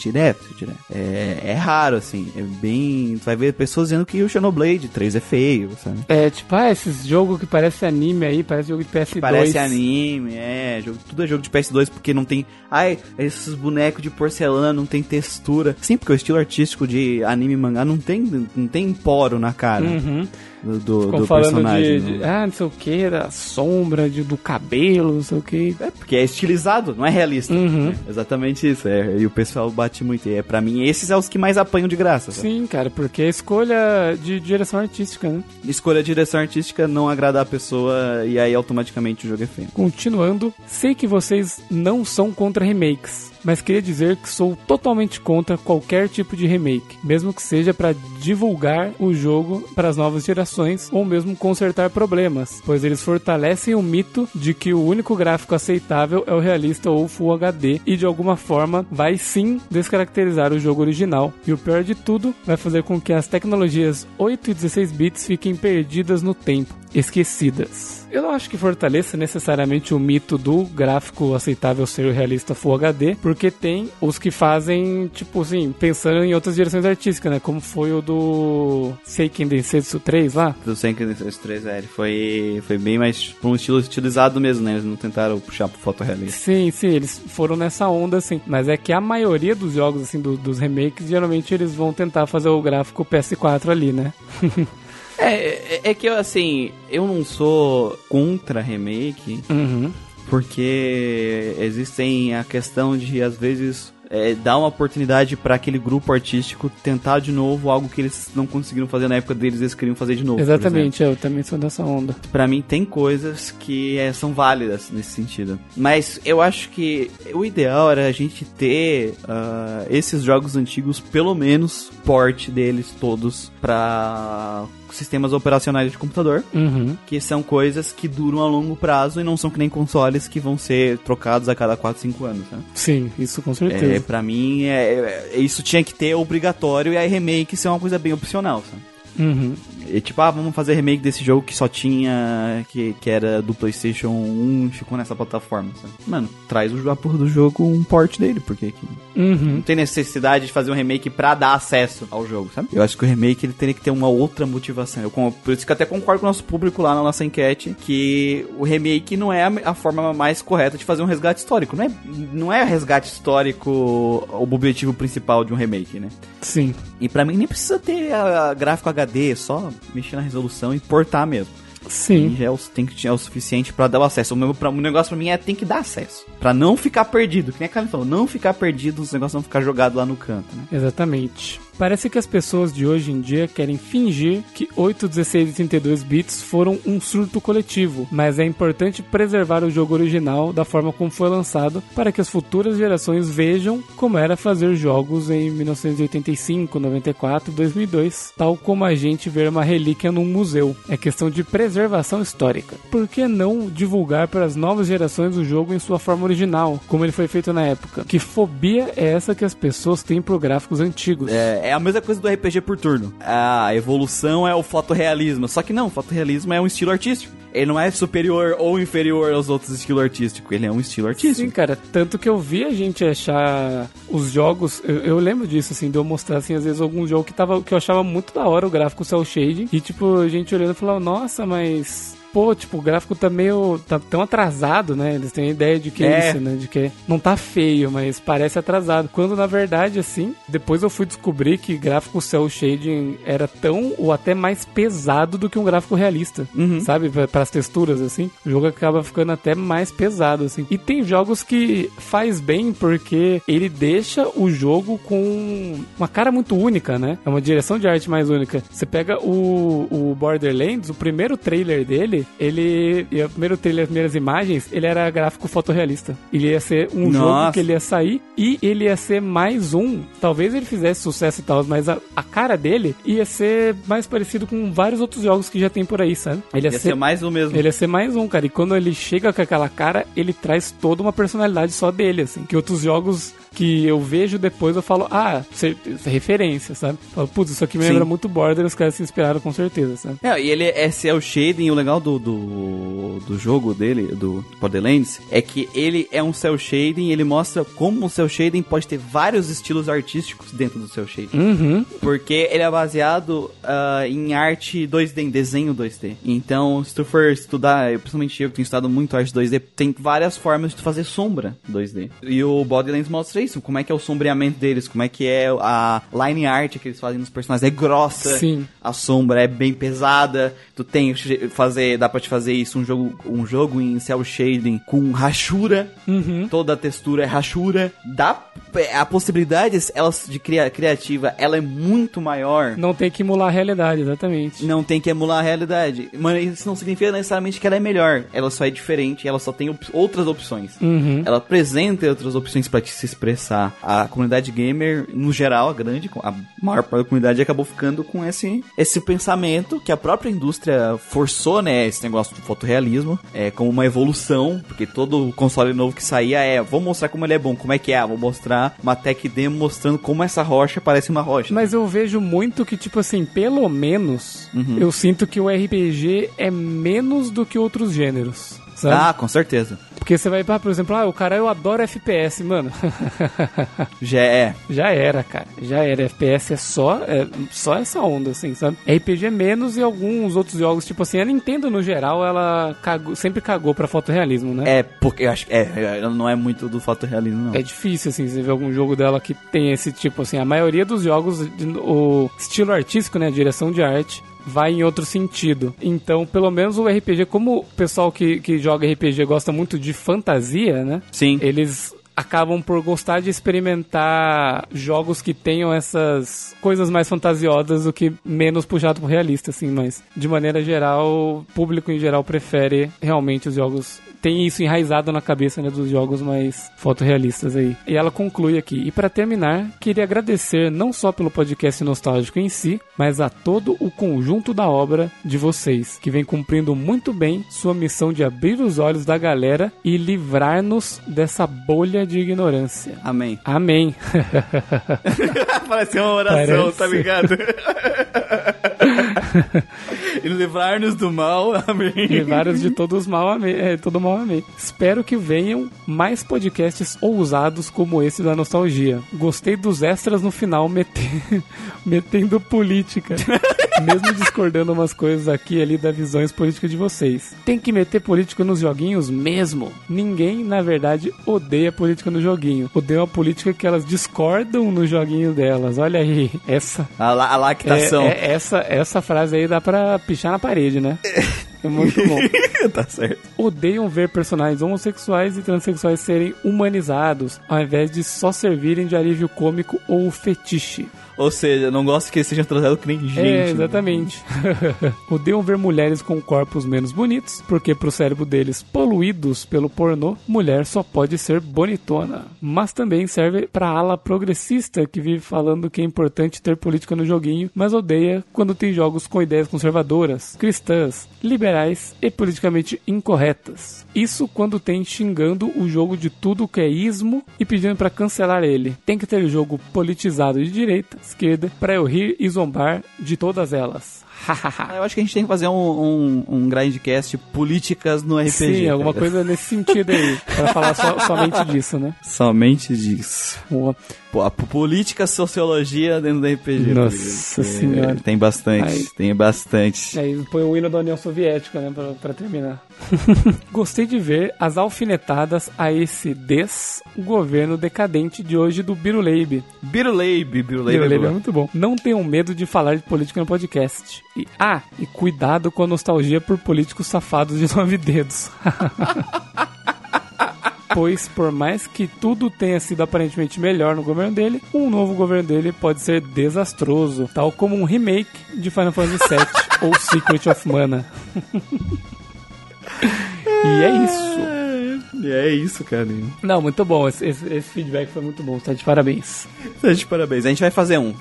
Direto, direto. É, é raro, assim. É bem. Tu vai ver pessoas dizendo que o Xenoblade 3 é feio, sabe? É, tipo, ah, esses jogos que parece anime aí, parece jogo de PS2. Parece anime, é. Jogo, tudo é jogo de PS2 porque não tem. Ai, esses bonecos de porcelana não tem textura. Sim, porque o estilo artístico de anime e mangá não tem, não tem poro na cara Uhum. Do, do, Ficam do falando personagem. de, de- né? ah, não sei o que, da sombra, de, do cabelo, não sei o que. É, porque é estilizado, não é realista. Uhum. É exatamente isso. É, e o pessoal bate muito. E é, pra mim, esses são os que mais apanham de graça. sabe? Sim, cara, porque é escolha de direção artística, né? Escolha a direção artística, não agradar a pessoa e aí automaticamente o jogo é feio. Continuando, sei que vocês não são contra remakes, mas queria dizer que sou totalmente contra qualquer tipo de remake, mesmo que seja para divulgar o jogo para as novas gerações ou mesmo consertar problemas, pois eles fortalecem o mito de que o único gráfico aceitável é o realista ou Full HD e de alguma forma vai sim descaracterizar o jogo original. E o pior de tudo, vai fazer com que as tecnologias 8 e 16 bits fiquem perdidas no tempo, esquecidas. Eu não acho que fortaleça necessariamente o mito do gráfico aceitável ser realista Full HD, porque tem os que fazem, tipo assim, pensando em outras direções artísticas, né? Como foi o do Seiken Densetsu 3 lá. Do Senki Densetsu 3, é, ele foi, foi bem mais pra um estilo estilizado mesmo, né? Eles não tentaram puxar pro fotorrealista. Sim, sim, eles foram nessa onda, assim. Mas é que a maioria dos jogos, assim, do- dos remakes, geralmente eles vão tentar fazer o gráfico PS4 ali, né? <laughs> É, é, é que eu, assim, eu não sou contra remake, Uhum. porque existem a questão de, às vezes, é, dar uma oportunidade pra aquele grupo artístico tentar de novo algo que eles não conseguiram fazer na época deles, eles queriam fazer de novo. Exatamente, eu também sou dessa onda. Pra mim tem coisas que é, são válidas nesse sentido. Mas eu acho que o ideal era a gente ter ah, esses jogos antigos, pelo menos porte deles todos pra sistemas operacionais de computador, Uhum. que são coisas que duram a longo prazo e não são que nem consoles que vão ser trocados a cada 4, 5 anos, né? Sim, isso com É, certeza. pra mim, é, é- isso tinha que ter obrigatório e a remake ser uma coisa bem opcional, sabe? Uhum. E tipo, ah, vamos fazer remake desse jogo que só tinha. que, que era do PlayStation 1 e ficou nessa plataforma, sabe? Mano, traz o, a porra do jogo um port dele, porque que Uhum. não tem necessidade de fazer um remake pra dar acesso ao jogo, sabe? Eu acho que o remake ele teria que ter uma outra motivação. Eu, por isso que eu até concordo com o nosso público lá na nossa enquete que o remake não é a, a forma mais correta de fazer um resgate histórico. Não é, não é resgate histórico o objetivo principal de um remake, né? Sim. E pra mim nem precisa ter a, gráfico HD, é só mexer na resolução e portar mesmo. E Sim. já é o, tem que é o suficiente pra dar o acesso. O, meu, pra, o negócio pra mim é tem que dar acesso. Pra não ficar perdido. Que nem a Karen falou, não ficar perdido, os negócios não ficar jogados lá no canto, né? Exatamente. Parece que as pessoas de hoje em dia querem fingir que 8, 16 e 32 bits foram um surto coletivo, mas é importante preservar o jogo original da forma como foi lançado para que as futuras gerações vejam como era fazer jogos em 1985, 94 2002, tal como a gente ver uma relíquia num museu. É questão de preservação histórica. Por que não divulgar para as novas gerações o jogo em sua forma original, como ele foi feito na época? Que fobia é essa que as pessoas têm por gráficos antigos? É, é a mesma coisa do RPG por turno. A evolução é o fotorrealismo. Só que não, o fotorrealismo é um estilo artístico. Ele não é superior ou inferior aos outros estilos artísticos. Ele é um estilo artístico. Sim, cara, tanto que eu vi a gente achar os jogos, eu, eu lembro disso, assim, de eu mostrar, assim, às vezes algum jogo que, tava, que eu achava muito da hora o gráfico cel shading, e tipo, a gente olhando e falava, nossa, mas... Pô, tipo, o gráfico tá meio. tá tão atrasado, né? Eles têm a ideia de que é, É. isso, né? De que não tá feio, mas parece atrasado. Quando na verdade, assim, depois eu fui descobrir que gráfico cel shading era tão ou até mais pesado do que um gráfico realista. Sabe? Para as texturas, assim. O jogo acaba ficando até mais pesado, assim. E tem jogos que faz bem porque ele deixa o jogo com uma cara muito única, né? É uma direção de arte mais única. Você pega o, o Borderlands, o primeiro trailer dele, ele. E o primeiro trailer, as primeiras imagens, ele era gráfico fotorrealista. Ele ia ser um jogo Nossa. que ele ia sair e ele ia ser mais um. Talvez ele fizesse sucesso e tal, mas a, a cara dele ia ser mais parecido com vários outros jogos que já tem por aí, sabe? Ele ia, Ia ser mais o mesmo. ele ia ser mais um, cara. E quando ele chega com aquela cara, ele traz toda uma personalidade só dele, assim. Que outros jogos que eu vejo depois eu falo, ah, cer- referência, sabe? Falo, putz, isso aqui me Sim. lembra muito Border, os caras se inspiraram com certeza, sabe? É, e ele é cel shading, o legal do, do, do jogo dele, do Borderlands, é que ele é um cel shading, ele mostra como o cel shading pode ter vários estilos artísticos dentro do cel shading. Uhum. Porque ele é baseado ah, em arte 2D, em desenho 2D. Então, se tu for estudar, eu, principalmente eu que tenho estudado muito arte 2D, tem várias formas de tu fazer sombra 2D. E o Borderlands mostra isso, como é que é o sombreamento deles, como é que é a line art que eles fazem nos personagens. É grossa, Sim. a sombra é bem pesada. Tu tem que fazer, dá pra te fazer isso um jogo, um jogo em cel shading com rachura. Uhum. Toda a textura é rachura. Dá a possibilidade elas de cria, criativa, ela é muito maior. Não tem que emular a realidade, exatamente. Não tem que emular a realidade. Mas isso não significa necessariamente que ela é melhor. Ela só é diferente, ela só tem op- outras opções. Uhum. Ela apresenta outras opções pra te se expressar. A comunidade gamer, no geral, a grande, a maior parte da comunidade acabou ficando com esse, esse pensamento que a própria indústria forçou, né? Esse negócio do fotorrealismo, é, como uma evolução, porque todo console novo que saía é, vou mostrar como ele é bom, como é que é, vou mostrar uma tech demo mostrando como essa rocha parece uma rocha. Mas eu vejo muito que, tipo assim, pelo menos, Uhum. eu sinto que o RPG é menos do que outros gêneros. Sabe? Ah, com certeza. Porque você vai, ah, por exemplo, ah, o cara, eu adoro FPS, mano. <laughs> Já é. Já era, cara. Já era. FPS é só, é só essa onda, assim, sabe? RPG é menos e alguns outros jogos, tipo assim, a Nintendo, no geral, ela cagou- sempre cagou pra fotorrealismo, né? É, porque eu acho que é, ela não é muito do fotorrealismo, não. É difícil, assim, você ver algum jogo dela que tem esse tipo, assim. A maioria dos jogos, o estilo artístico, né, a direção de arte, vai em outro sentido. Então, pelo menos o RPG, como o pessoal que, que joga RPG gosta muito de fantasia, né? Sim. Eles acabam por gostar de experimentar jogos que tenham essas coisas mais fantasiosas do que menos puxado pro realista, assim, mas de maneira geral, o público em geral prefere realmente os jogos tem isso enraizado na cabeça né, dos jogos mais fotorrealistas aí. E ela conclui aqui. E para terminar, queria agradecer não só pelo podcast nostálgico em si, mas a todo o conjunto da obra de vocês, que vem cumprindo muito bem sua missão de abrir os olhos da galera e livrar-nos dessa bolha de ignorância. Amém. Amém. <laughs> Parece uma oração, Parece. tá ligado? <laughs> e livrar-nos do mal, <laughs> amém. Livrar-os de todos os mal, amém. É, todo mal, amém. Espero que venham mais podcasts ousados como esse da nostalgia. Gostei dos extras no final, mete- <laughs> metendo política. <laughs> Mesmo discordando umas coisas aqui e ali das visões políticas de vocês. Tem que meter política nos joguinhos mesmo. Ninguém, na verdade, odeia política no joguinho. Odeia a política que elas discordam no joguinho delas. Olha aí, essa A, la- a lactação. é, é- essa, essa frase aí dá pra pichar na parede, né? É muito bom. <laughs> tá certo. Odeiam ver personagens homossexuais e transexuais serem humanizados, ao invés de só servirem de alívio cômico ou fetiche. Ou seja, não gosto que eles sejam tratados que nem gente. é, né? exatamente. <laughs> Odeiam ver mulheres com corpos menos bonitos, porque pro cérebro deles, poluídos pelo pornô, mulher só pode ser bonitona. Mas também serve pra ala progressista que vive falando que é importante ter política no joguinho, mas odeia quando tem jogos com ideias conservadoras, cristãs, liberais e politicamente incorretas. Isso quando tem xingando o jogo de tudo que é ismo e pedindo pra cancelar ele. Tem que ter jogo politizado de direita, esquerda, pra eu rir e zombar de todas elas. Ah, Eu acho que a gente tem que fazer um, um, um grindcast políticas no RPG. Sim, alguma cara. coisa nesse sentido aí, Pra falar só- somente disso, né? Somente disso. Boa. A política, sociologia dentro do RPG. tá Nossa ligado? senhora. Tem bastante, Aí. tem bastante. Aí põe o hino da União Soviética, né, pra, pra terminar. <laughs> Gostei de ver as alfinetadas a esse desgoverno decadente de hoje do Biruleibe. Biruleibe, Biruleibe. Biruleibe é é muito bom. Não tenham medo de falar de política no podcast. E, ah, e cuidado com a nostalgia por políticos safados de <laughs> nove dedos. <laughs> Pois, por mais que tudo tenha sido aparentemente melhor no governo dele, um novo governo dele pode ser desastroso, tal como um remake de Final Fantasy VII <laughs> ou Secret of Mana. <laughs> e é isso. E é isso, cara. Não, muito bom. Esse, esse- esse feedback foi muito bom. Tá de parabéns. Tá de parabéns. A gente vai fazer um.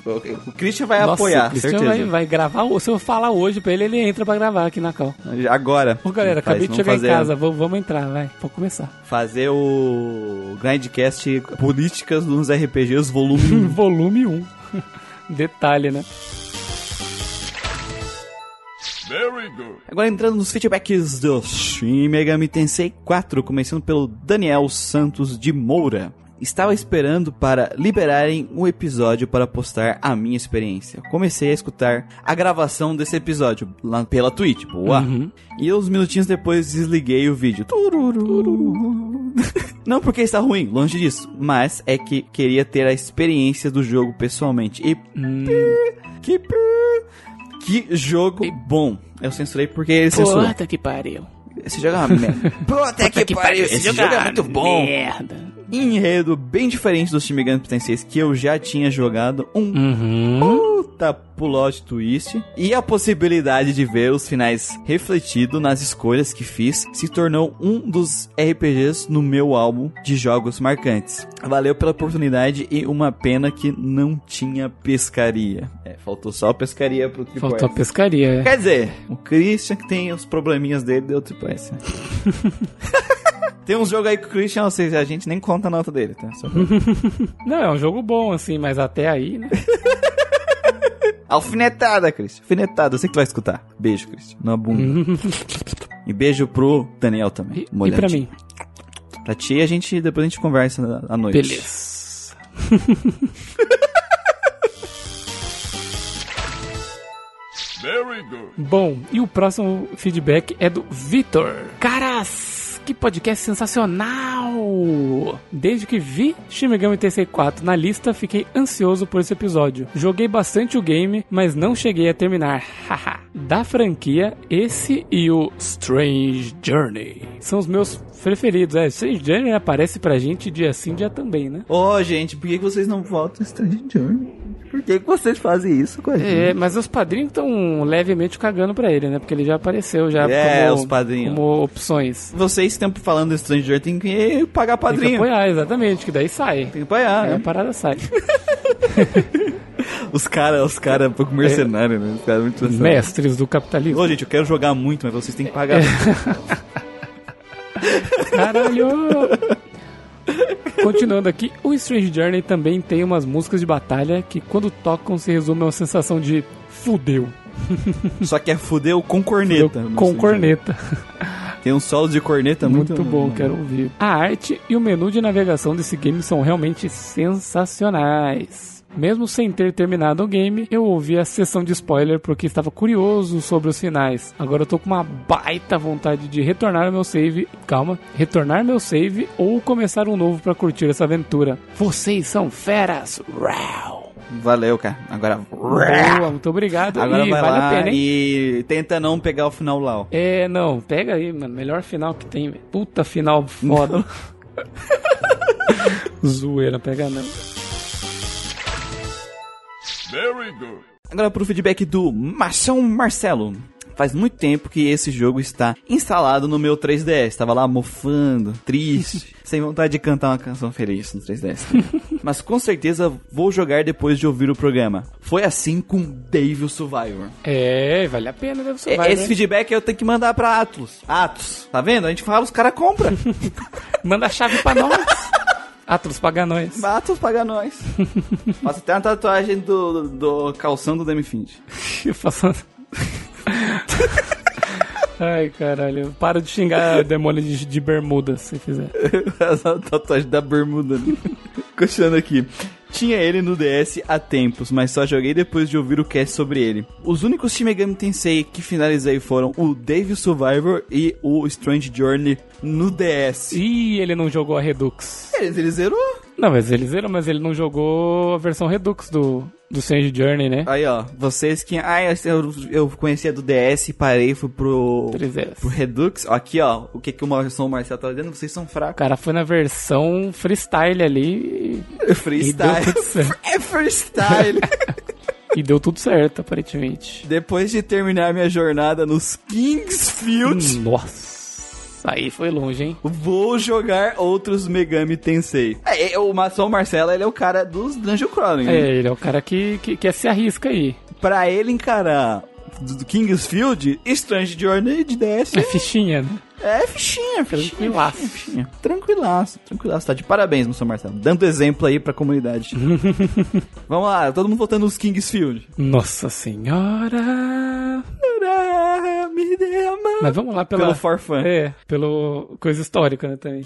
O Christian vai Nossa, apoiar, o Cristiano certeza. vai, vai gravar. Se eu falar hoje pra ele, ele entra pra gravar aqui na cal. Agora. Ô galera, Faz, acabei de vamos chegar em casa. Vamos, vamos entrar, vai. Vou começar. Fazer o Grindcast Políticas nos RPGs, volume 1. <laughs> Volume 1. Detalhe, né? Very good. Agora entrando nos feedbacks do Shin Megami Tensei 4, começando pelo Daniel Santos de Moura. Estava esperando para liberarem um episódio para postar a minha experiência. Comecei a escutar a gravação desse episódio lá pela Twitch, boa. E uns minutinhos depois desliguei o vídeo. Não porque está ruim, longe disso, mas é que queria ter a experiência do jogo pessoalmente. E que que jogo bom. Eu censurei porque ele censurou. Puta que pariu. Esse jogo é uma merda. <laughs> Puta que, pariu, esse, jogo é muito bom. Merda. Enredo bem diferente dos Shin Megami Tensei que eu já tinha jogado. Um Uhum. puta plot twist. E a possibilidade de ver os finais refletido nas escolhas que fiz se tornou um dos RPGs no meu álbum de jogos marcantes. Valeu pela oportunidade e uma pena que não tinha pescaria. É, faltou só pescaria pro Triple Faltou a S. pescaria. é. Quer dizer, o Christian que tem os probleminhas dele deu Triple S. <laughs> Tem uns jogos aí que o Christian, ou seja, a gente nem conta a nota dele, tá? <laughs> Não, é um jogo bom, assim, mas até aí, né? <laughs> Alfinetada, Christian. Alfinetada. Eu sei que tu vai escutar. Beijo, Christian. Na bunda. <laughs> e beijo pro Daniel também. E, e pra mim? Pra ti, a gente, depois a gente conversa à noite. Beleza. Very good. Bom, e o próximo feedback é do Vitor. Caras, que podcast sensacional! Desde que vi Shin Megami Tensei 4 na lista, fiquei ansioso por esse episódio. Joguei bastante o game, mas não cheguei a terminar. <laughs> Haha. da franquia, esse e o Strange Journey são os meus preferidos. É, Strange Journey aparece pra gente dia sim, dia também, né? Ô, gente, por que vocês não votam Strange Journey? Por que que vocês fazem isso com a gente? É, mas os padrinhos estão levemente cagando pra ele, né? Porque ele já apareceu já É, como, os padrinhos. como opções. Vocês, tempo falando do Strange Journey, tem que pagar Tem que padrinho. apoiar, exatamente, que daí sai. Tem que apoiar, Aí a né? parada sai. <laughs> Os caras, os caras um pouco mercenários, né? Os caras muito. Mestres do capitalismo. Ô, gente, eu quero jogar muito, mas vocês têm que pagar. <laughs> Caralho! Continuando aqui, o Strange Journey também tem umas músicas de batalha que quando tocam se resume a uma sensação de fudeu. Só que é fudeu com corneta. Eu- no com corneta. Tem um solo de corneta muito, Muito bom, quero ouvir. A arte e o menu de navegação desse game são realmente sensacionais. Mesmo sem ter terminado o game, eu ouvi a sessão de spoiler porque estava curioso sobre os finais. Agora eu tô com uma baita vontade de retornar ao meu save. Calma, retornar meu save ou começar um novo pra curtir essa aventura. Vocês são feras! Uau! Valeu, cara. Agora. Boa, muito obrigado. Agora e vai vale lá a pena, hein? e tenta não pegar o final lá. ó. É, não, pega aí, mano. Melhor final que tem, velho. Puta final foda. <laughs> <laughs> Zoeira, pega não. Very good. Agora pro feedback do Machão Marcelo. Faz muito tempo que esse jogo está instalado no meu 3DS. Tava lá mofando, triste, <laughs> sem vontade de cantar uma canção feliz no 3DS. <laughs> Mas com certeza vou jogar depois de ouvir o programa. Foi assim com Devil Survivor. É, vale a pena, ser. É, Esse feedback eu tenho que mandar pra Atlus. Atos, tá vendo? A gente fala, os caras compram. <laughs> Manda a chave pra nós. Atlas paga nós. Atos paga nós. <laughs> <laughs> Faço até uma tatuagem do, do, do calção do Demi Find. Eu faço... <laughs> Ai, caralho. Para de xingar demônio de, de bermuda, se fizer. Essa tatuagem da bermuda. né? <laughs> Continuando aqui. Tinha ele no DS há tempos, mas só joguei depois de ouvir o cast sobre ele. Os únicos Shin Megami Tensei que finalizei foram o Devil Survivor e o Strange Journey no DS. Ih, ele não jogou a Redux. Ele, ele zerou? Não, mas ele zerou, mas ele não jogou a versão Redux do, do Strange Journey, né? Aí, ó. Vocês que... Ah, eu, eu conhecia do DS e parei, fui pro... 3DS. Pro Redux. Aqui, ó. O que que o Marcelo Marcelo tá dizendo? Vocês são O fracos. cara foi na versão freestyle ali Freestyle. <laughs> É freestyle. <laughs> e deu tudo certo, aparentemente. Depois de terminar minha jornada nos Kingsfield, Nossa, aí foi longe, hein? vou jogar outros Megami Tensei. É, é, o Maçom Marcelo, ele é o cara dos Dungeon Crawling. né? É, ele é o cara que, que, que se arrisca aí. Pra ele encarar do do Kingsfield, Strange Journey de DS É fichinha, né? É fichinha, fichinha. Tranquilaço. fichinha, fichinha. Tranquilaço, tranquilaço. Tá de parabéns, Maçom Marcelo. Dando exemplo aí pra comunidade. <laughs> Vamos lá, todo mundo votando nos Kingsfield. Nossa senhora! Me dê a mão. Mas vamos lá pela... Pelo for fun. É, pelo coisa histórica, né, também.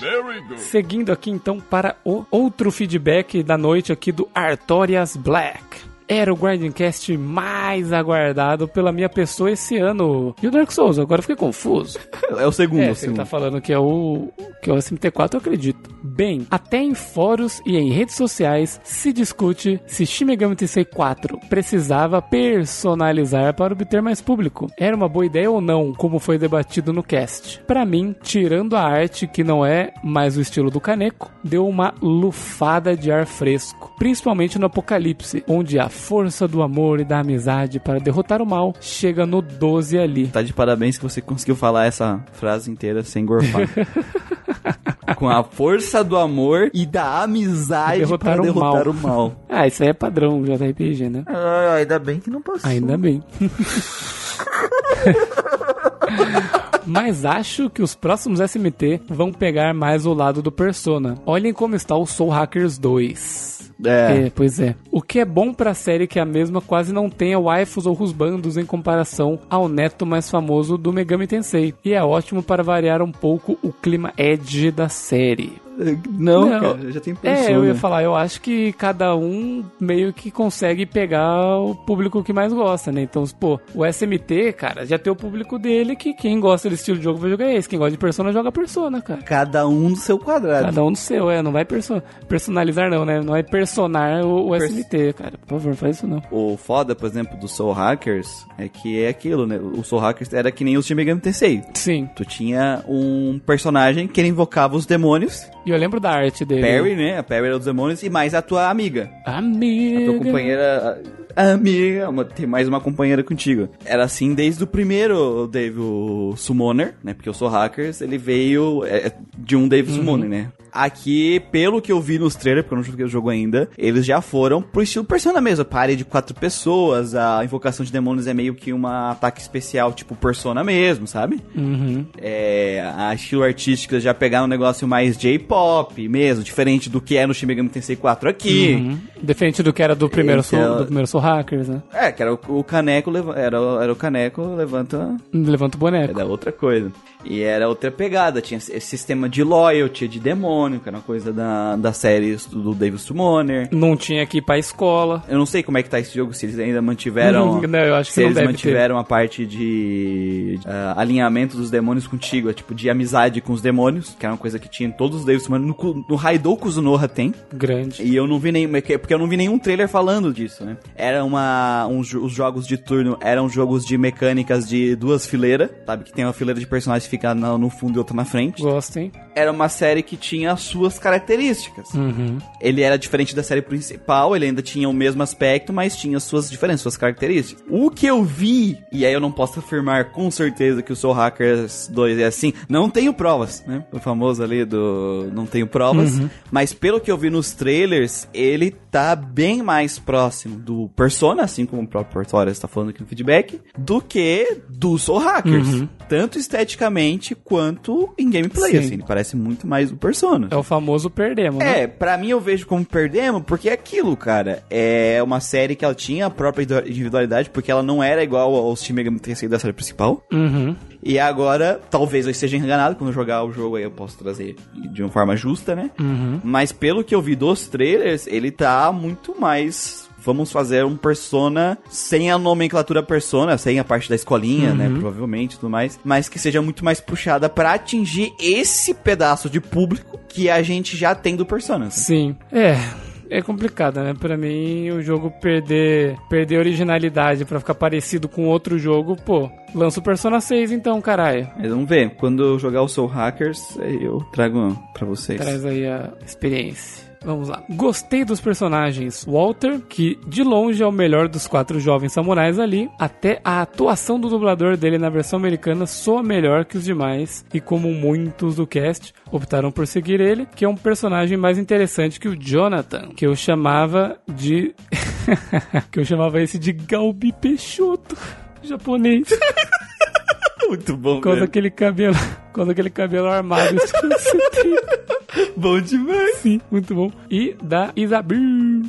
Very good. Seguindo aqui então para o outro feedback da noite aqui do Artorias Black. Era o Grindcast mais aguardado pela minha pessoa esse ano. E o Dark Souls, agora eu fiquei confuso. É o segundo, É, você segundo. tá falando que é o que é o SMT4, eu acredito. Bem, até em fóruns e em redes sociais se discute se Shin Megami Tensei 4 precisava personalizar para obter mais público. Era uma boa ideia ou não, como foi debatido no cast. Pra mim, tirando a arte que não é mais o estilo do Kaneko, deu uma lufada de ar fresco, principalmente no Apocalipse, onde a força do amor e da amizade para derrotar o mal chega no 12 ali. Tá de parabéns que você conseguiu falar essa frase inteira sem gorfar. <laughs> Com a força do amor e da amizade Derrotar para o derrotar mal. o mal. Ah, isso aí é padrão JRPG, né? Ah, ainda bem que não passou. Ainda bem. <laughs> <laughs> Mas acho que os próximos SMT vão pegar mais o lado do Persona. Olhem como está o Soul Hackers 2. É. É, pois é. O que é bom pra série que a mesma quase não tenha waifus ou rusbandos em comparação ao neto mais famoso do Megami Tensei. E é ótimo para variar um pouco o clima edge da série. Não, Não. cara, já tem É, persona. eu ia falar, eu acho que cada um meio que consegue pegar o público que mais gosta, né? Então, pô, o SMT, cara, já tem o público dele que quem gosta desse estilo de jogo vai jogar esse. Quem gosta de Persona joga Persona, cara. Cada um no seu quadrado. Cada um no seu, é, não vai perso personalizar não, né? Não vai personar o, o Pers- SMT, cara. Por favor, faz isso não. O foda, por exemplo, do Soul Hackers é que é aquilo, né? O Soul Hackers era que nem o Shin Megami Tensei. Sim, Tu tinha um personagem que ele invocava os demônios, e eu lembro da arte dele. Perry, né? A Perry era dos demônios, e mais a tua amiga. Amiga. A tua companheira. Amiga, uma- tem mais uma companheira contigo. Era assim desde o primeiro Dave o Summoner, né? Porque o Soul Hackers ele veio é, de um Dave Summoner, né? Aqui, pelo que eu vi nos trailers, porque eu não joguei o jogo ainda, eles já foram pro estilo Persona mesmo. Party de quatro pessoas, a invocação de demônios é meio que um ataque especial, tipo Persona mesmo, sabe? Uhum. É, a estilo artística já pegar um negócio mais J-pop mesmo, diferente do que é no Shin Megami Tensei 4 aqui. Uhum. Diferente do que era do primeiro, Então- Soul, do primeiro Soul Hackers, né? É, que era o, o caneco, era, o- era o caneco levanta, Levanta o boneco. era outra coisa. E era outra pegada, tinha esse sistema de loyalty, de demônio, que era uma coisa da, da série do David Summoner. Não tinha que ir pra escola. Eu não sei como é que tá esse jogo, se eles ainda mantiveram... <laughs> Não, eu acho que se não eles mantiveram a parte de ah, alinhamento dos demônios contigo, é tipo de amizade com os demônios, que era uma coisa que tinha em todos os David Summoner. No, no Raidou Kuzunoha tem, ter. Grande. e eu não vi nenhum, porque eu não vi nenhum trailer falando disso, né? Era uma, jo- os jogos de turno eram jogos de mecânicas de duas fileiras, sabe? Que tem uma fileira de personagens que fica na- no fundo e outra na frente. Gosto, hein? Era uma série que tinha as suas características. Uhum. Ele era diferente da série principal, ele ainda tinha o mesmo aspecto, mas tinha suas diferenças, suas características. O que eu vi, e aí eu não posso afirmar com certeza que o Soul Hackers 2 é assim, não tenho provas, né? O famoso ali do não tenho provas, mas pelo que eu vi nos trailers, ele tá bem mais próximo do Persona, assim como o próprio Portório está falando aqui no feedback, do que do Soul Hackers. Tanto esteticamente quanto em gameplay, Sim. assim, ele parece muito mais o Persona. É o famoso perdemos, né? É, pra mim eu vejo como perdemos, porque é aquilo, cara. É uma série que ela tinha a própria individualidade, porque ela não era igual ao Shin Megami Tensei da série principal. Uhum. E agora, talvez eu esteja enganado, quando eu jogar o jogo aí eu posso trazer de uma forma justa, né? Uhum. Mas pelo que eu vi dos trailers, ele tá muito mais... Vamos fazer um Persona sem a nomenclatura Persona, sem a parte da escolinha, né? Provavelmente e tudo mais. Mas que seja muito mais puxada pra atingir esse pedaço de público que a gente já tem do Persona. assim. Sim. É. É complicado, né? Pra mim, o jogo perder, perder originalidade pra ficar parecido com outro jogo, pô, lança o Persona 6 então, caralho. Mas vamos ver. Quando eu jogar o Soul Hackers, aí eu trago pra vocês. Traz aí a experiência. Vamos lá. Gostei dos personagens. Walter, que de longe é o melhor dos quatro jovens samurais ali. Até a atuação do dublador dele na versão americana soa melhor que os demais. E como muitos do cast optaram por seguir ele, que é um personagem mais interessante que o Jonathan, que eu chamava de. <laughs> que eu chamava esse de Galbi Peixoto. Japonês. <laughs> Muito bom, Com velho. aquele cabelo. Com aquele cabelo armado. estilo 70. Bom demais. Sim, muito bom. E da Isabel.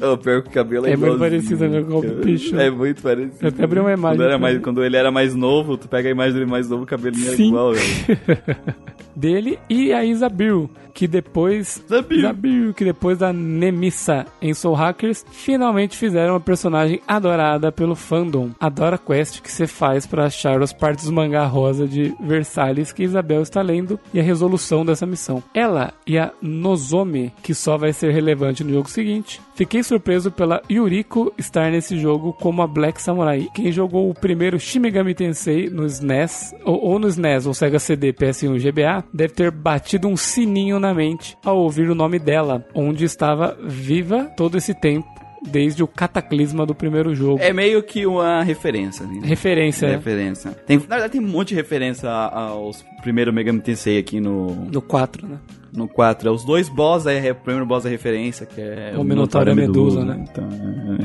Oh, pior que o cabelo é É muito parecido, né, com o bicho. É muito parecido. Eu até abri uma imagem Quando, era mais, quando ele era mais novo, tu pega a imagem dele mais novo, o cabelinho era Sim. igual, velho. <laughs> dele e a Isabel, que depois. Isabel, que depois da Nemissa em Soul Hackers, finalmente fizeram uma personagem adorada pelo fandom. Adora quest que você faz pra achar as partes do mangá rosa de Versalhes que Isabel está lendo e a resolução dessa missão. Ela e a Nozomi, que só vai ser relevante no jogo seguinte. Fiquei surpreso pela Yuriko estar nesse jogo como a Black Samurai. Quem jogou o primeiro Shin Megami Tensei no SNES, ou, ou no SNES, ou Sega CD, PS1 GBA, deve ter batido um sininho na mente ao ouvir o nome dela, onde estava viva todo esse tempo, desde o cataclisma do primeiro jogo. É meio que uma referência, né? Referência, É referência. Tem, na verdade, tem um monte de referência a- aos primeiros Megami Tensei aqui no, No 4, né? no 4. É os dois boss, aí é o primeiro boss da referência, que é O Minotauro e a Medusa, né? Então,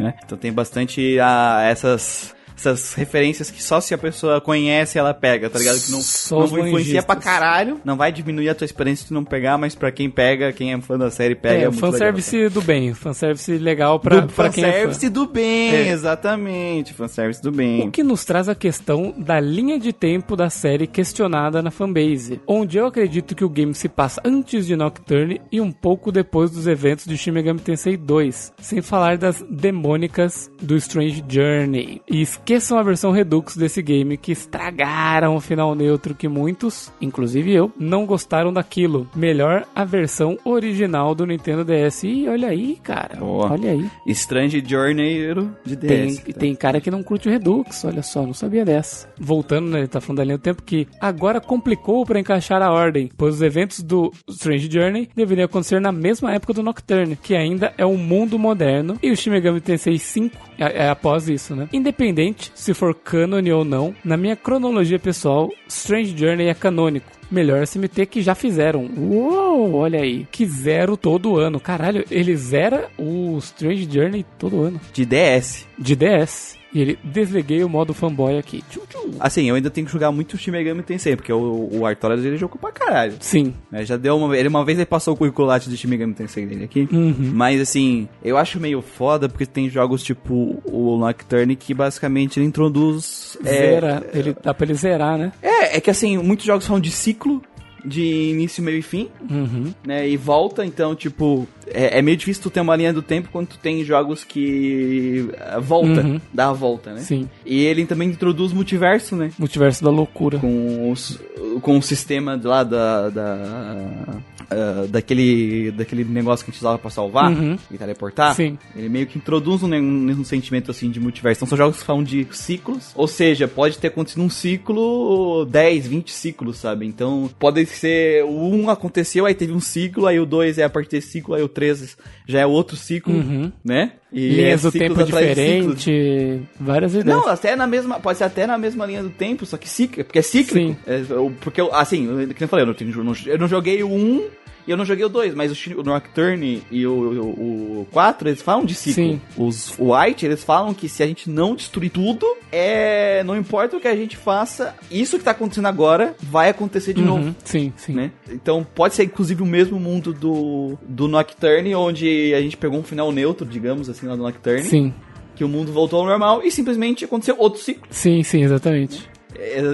é, então tem bastante ah, essas essas referências que só se a pessoa conhece ela pega, tá ligado? Que não, Só não influencia pra caralho, não vai diminuir a tua experiência se tu não pegar, mas pra quem pega, quem é fã da série pega. É, É, fanservice do bem, fanservice legal pra, legal. Do pra quem é fã. fanservice do bem, É. exatamente. Fanservice do bem. O que nos traz a questão da linha de tempo da série questionada na fanbase, onde eu acredito que o game se passa antes de Nocturne e um pouco depois dos eventos de Shin Megami Tensei 2, sem falar das demônicas do Strange Journey. E esqueçam a versão Redux desse game que estragaram o final neutro que muitos, inclusive eu, não gostaram daquilo. Melhor a versão original do Nintendo DS. E olha aí, cara. Boa. Olha aí. Strange Journey de Tem, DS. e tem cara que não curte o Redux, olha só, não sabia dessa. Voltando, né, ele tá falando linha do tempo que agora complicou pra encaixar a ordem, pois os eventos do Strange Journey deveriam acontecer na mesma época do Nocturne, que ainda é um mundo moderno, e o Shin Megami Tensei 5 é, é após isso, né? Independente se for cânone ou não, na minha cronologia pessoal, Strange Journey é canônico. Melhor SMT que já fizeram. Uou, olha aí. Que zero todo ano. Caralho, ele zera o Strange Journey todo ano. De DS. De DS. E ele desliguei o modo fanboy aqui. Tchu, tchu. Assim, eu ainda tenho que jogar muito Shin Megami Tensei, porque o, o Artorias ele jogou pra caralho. Sim. né? Já deu uma, ele uma vez ele passou o curriculate do Shin Megami Tensei dele aqui. Uhum. Mas assim, eu acho meio foda porque tem jogos tipo o Nocturne que basicamente ele introduz. é, Zera. Ele, dá pra ele zerar, né? É, é que assim, muitos jogos falam de ciclo, de início, meio e fim, Uhum. né? E volta, então, tipo, é, é meio difícil tu ter uma linha do tempo quando tu tem jogos que eh, volta, Uhum. dá a volta, né? Sim. E ele também introduz multiverso, né? Multiverso da loucura. Com, os, com o sistema lá da. da ah, daquele, daquele negócio que a gente usava pra salvar Uhum. e teleportar. Sim. Ele meio que introduz um, um, um sentimento assim de multiverso. Então são jogos que falam de ciclos. Ou seja, pode ter acontecido um ciclo 10, 20 ciclos, sabe? Então pode ser. O 1 aconteceu, aí teve um ciclo, aí o 2 é a partir desse ciclo, aí o 3 já é outro ciclo, Uhum. né? E Linhas é do tempo diferente. Várias ideias. Não, até na mesma, pode ser até na mesma linha do tempo, só que cíclico, porque é cíclico. É, porque, assim, que eu falei, eu não, tenho- eu não- eu não joguei o 1 e eu não joguei o 2, mas o, o Nocturne e o, o, o 4, eles falam de ciclo. Sim. Os White, eles falam que se a gente não destruir tudo, é, não importa o que a gente faça, isso que tá acontecendo agora vai acontecer de Uhum. novo. Sim, sim. Né? Então pode ser inclusive o mesmo mundo do, do Nocturne, onde a gente pegou um final neutro, digamos assim, lá do Nocturne, Sim, que o mundo voltou ao normal e simplesmente aconteceu outro ciclo. sim, sim, exatamente.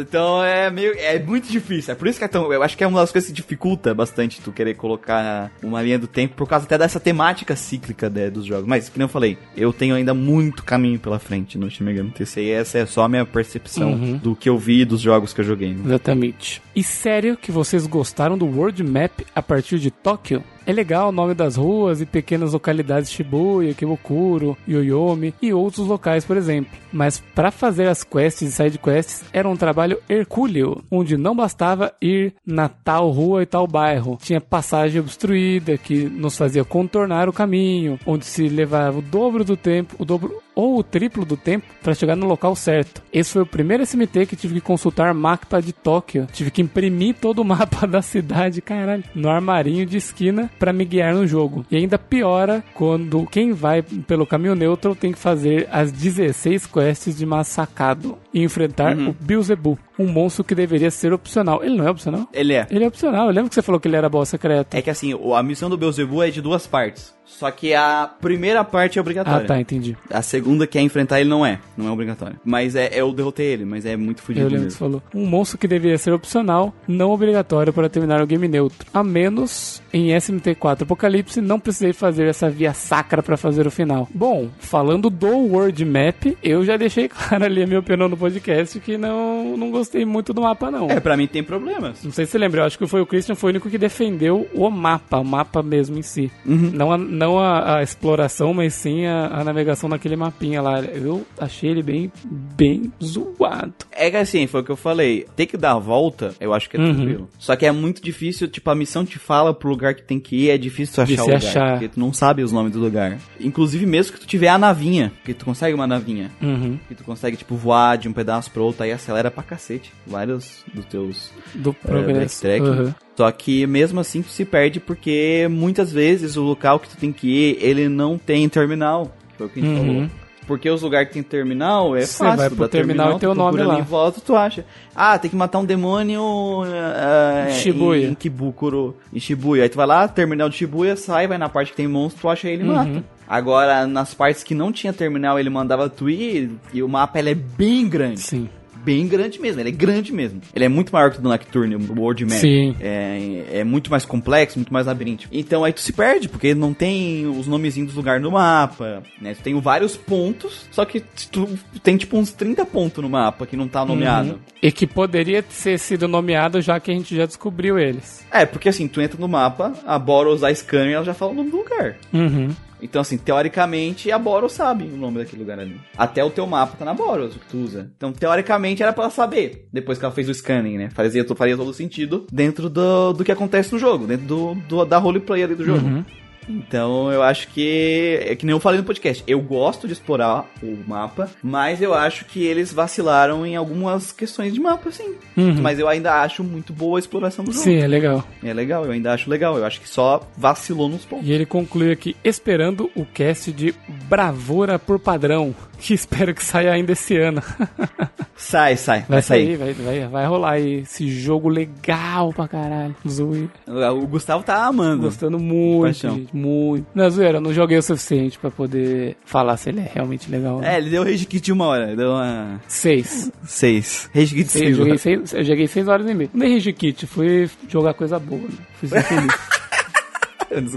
Então é meio. É muito difícil. É por isso que é tão. Eu acho que é uma das coisas que dificulta bastante tu querer colocar uma linha do tempo, por causa até dessa temática cíclica né, dos jogos. Mas, como eu falei, eu tenho ainda muito caminho pela frente no Shin Megami Tensei. E essa é só a minha percepção Uhum. do que eu vi dos jogos que eu joguei. né? Exatamente. E sério que vocês gostaram do World Map a partir de Tóquio? É legal o nome das ruas e pequenas localidades Shibuya, Kibokuro, Yoyomi e outros locais, por exemplo. Mas para fazer as quests e side quests era um trabalho hercúleo, onde não bastava ir na tal rua e tal bairro. Tinha passagem obstruída que nos fazia contornar o caminho, onde se levava o dobro do tempo, o dobro ou o triplo do tempo para chegar no local certo. Esse foi o primeiro SMT que tive que consultar mapa de Tóquio. Tive que imprimir todo o <laughs> mapa da cidade, caralho, no armarinho de esquina para me guiar no jogo. E ainda piora quando quem vai pelo caminho neutro tem que fazer as 16 quests de massacado e enfrentar o Beelzebub, um monstro que deveria ser opcional. Ele não é opcional? Ele é. Ele é opcional. Eu lembro que você falou que ele era boss secreto. É que assim, a missão do Beelzebub é de duas partes. Só que a primeira parte é obrigatória. Ah, tá, entendi. A segunda que é enfrentar ele não é. Não é obrigatório. Mas é, eu derrotei ele, mas é muito Eu fudido lembro que você falou. Um monstro que deveria ser opcional, não obrigatório para terminar o game neutro. A menos em SMT4 Apocalipse, não precisei fazer essa via sacra para fazer o final. Bom, falando do World Map, eu já deixei <laughs> claro ali a minha opinião no podcast que não, não gostei muito do mapa, não. É, pra mim tem problemas. Não sei se você lembra, eu acho que foi o Christian foi o único que defendeu o mapa, o mapa mesmo em si. Não, a, não a, a exploração, mas sim a, a navegação naquele mapinha lá. Eu achei ele bem, bem zoado. É que assim, foi o que eu falei. Ter que dar a volta, eu acho que é Uhum. tranquilo. Só que é muito difícil, tipo, a missão te fala pro lugar que tem que ir, é difícil tu De achar o se lugar. achar. Porque tu não sabe os nomes do lugar. Inclusive, mesmo que tu tiver a navinha, que tu consegue uma navinha. Uhum. Que tu consegue, tipo, voar de um pedaço pro outro, aí acelera pra cacete. Vários dos teus Do é, progresso. backtrack. Uhum. Só que mesmo assim tu se perde porque muitas vezes o local que tu tem que ir, ele não tem terminal. Foi o que a gente Uhum. falou. Porque os lugares que tem terminal é Você fácil. vai pro dá terminal e o nome lá. ali em volta, tu acha. Ah, tem que matar um demônio uh, Shibuya. em Kibukuro, em Shibuya. Aí tu vai lá, terminal de Shibuya, sai, vai na parte que tem monstro, tu acha ele e Uhum. mata. Agora, nas partes que não tinha terminal, ele mandava tu ir, e o mapa ele é bem grande. Sim. Bem grande mesmo, ele é grande mesmo. Ele é muito maior que o do Nocturne, o World Map. Sim. É, é muito mais complexo, muito mais labiríntico. Então aí tu se perde, porque não tem os nomezinhos dos lugares no mapa, né? Tu tem vários pontos, só que tu tem tipo uns 30 pontos no mapa que não tá nomeado. Uhum. E que poderia ter sido nomeado já que a gente já descobriu eles. É, porque assim, tu entra no mapa, a Boros, a scanner, ela já fala o nome do lugar. Uhum. Então, assim, teoricamente, a Boros sabe o nome daquele lugar ali. Até o teu mapa tá na Boros, o que tu usa. Então, teoricamente, era pra ela saber. Depois que ela fez o scanning, né? Fazia, faria todo sentido dentro do, do que acontece no jogo. Dentro do, do- da roleplay ali do jogo. Uhum. Então, eu acho que... É que nem eu falei no podcast. Eu gosto de explorar o mapa, mas eu acho que eles vacilaram em algumas questões de mapa, sim. Uhum. Mas eu ainda acho muito boa a exploração do jogo. Sim, é legal. É legal, eu ainda acho legal. Eu acho que só vacilou nos pontos. E ele conclui aqui, esperando o cast de Bravura por Padrão, que espero que saia ainda esse ano. <laughs> Sai, sai. Vai sair, vai, vai, vai rolar aí esse jogo legal pra caralho. Zoeira. O Gustavo tá amando. Gostando muito, Paixão. Gente, muito. Não, zoeira, eu não joguei o suficiente pra poder falar se ele é realmente legal. É, ele deu rage kit de uma hora. Deu uma... Seis. Seis. Rage kit de Seis, seis joguei horas. seis, eu joguei seis horas e meia. Não dei Rage Kit, fui jogar coisa boa. Né? Fui ser feliz. <laughs>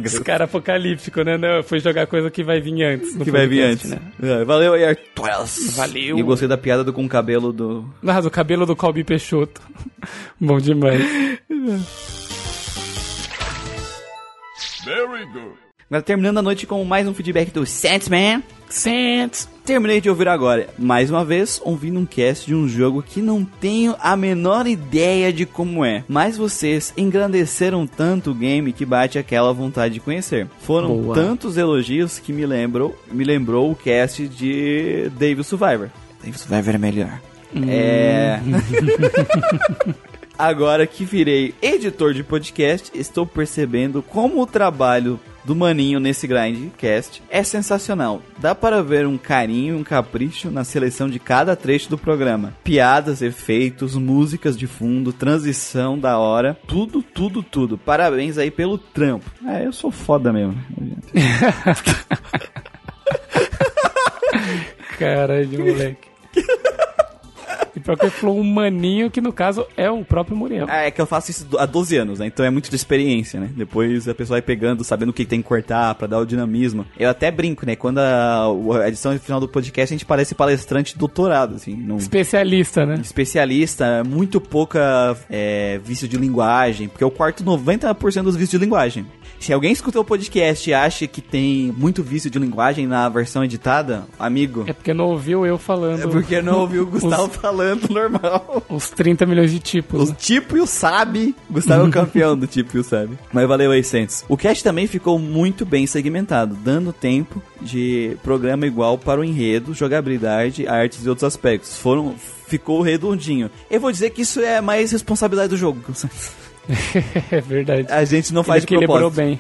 Os caras apocalípticos, né? Não, foi jogar coisa que vai vir antes. Que vai vir antes. Né? É, Valeu aí, Artuelas. Valeu. E eu gostei da piada do com o cabelo do... Mas o cabelo do Colby Peixoto. <laughs> Bom demais. <laughs> Very good. Agora terminando a noite com mais um feedback do Sandman. Saints. Terminei de ouvir agora, mais uma vez, ouvindo um cast de um jogo que não tenho a menor ideia de como é. Mas vocês engrandeceram tanto o game que bate aquela vontade de conhecer. Foram Boa. tantos elogios que me lembrou, me lembrou o cast de Devil Survivor. Devil Survivor é melhor. É. <laughs> Agora que virei editor de podcast, estou percebendo como o trabalho do Maninho nesse Grindcast é sensacional. Dá para ver um carinho e um capricho na seleção de cada trecho do programa. Piadas, efeitos, músicas de fundo, transição da hora, tudo, tudo, tudo. Parabéns aí pelo trampo. É, eu sou foda mesmo. <laughs> Caralho, de moleque. <laughs> Pior que ele falou um maninho que no caso é o próprio Muriel. É que eu faço isso há 12 anos, né? Então é muito de experiência, né? Depois a pessoa vai pegando, sabendo o que tem que cortar pra dar o dinamismo. Eu até brinco, né? Quando a, a edição final do podcast a gente parece palestrante doutorado, assim. Num, Especialista, né? especialista, muito pouca é, vício de linguagem, porque eu corto 90% dos vícios de linguagem. Se alguém escutou o podcast e acha que tem muito vício de linguagem na versão editada, amigo, É porque não ouviu eu falando é porque não ouviu o Gustavo os, falando normal. os 30 milhões de tipos. Os né? tipo e o sabe. Gustavo é o <laughs> campeão do tipo e o sabe. Mas valeu aí, Santos. O cast também ficou muito bem segmentado, dando tempo de programa igual para o enredo, jogabilidade, artes e outros aspectos. Foram. Ficou redondinho. Eu vou dizer que isso é mais responsabilidade do jogo. <laughs> é verdade. A gente não faz Ele de propósito. bem.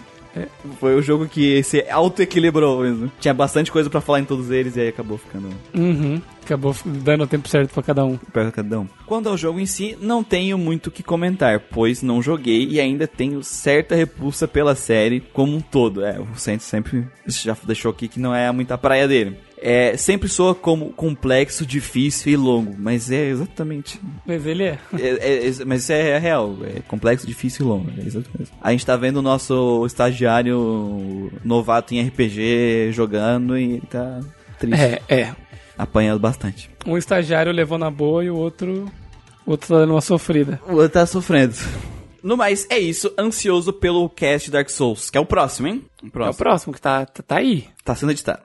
Foi o jogo que se auto-equilibrou mesmo. Tinha bastante coisa pra falar em todos eles e aí acabou ficando Uhum. Acabou dando o tempo certo pra cada um. de cada um. Quanto ao jogo em si, não tenho muito o que comentar, pois não joguei e ainda tenho certa repulsa pela série como um todo. É, o Santos sempre já deixou aqui que não é muita praia dele. É, sempre soa como complexo, difícil e longo, mas é exatamente. Mas ele é. é- é- é- mas isso é real, é complexo, difícil e longo. É exatamente. A gente tá vendo o nosso estagiário novato em RPG jogando e ele tá triste, É, é. apanhando bastante. Um estagiário levou na boa e o outro. O outro tá dando uma sofrida. O outro tá sofrendo. No mais, é isso. Ansioso pelo cast Dark Souls, que é o próximo, hein? O É o próximo. próximo que tá, tá, tá aí. Tá sendo editado.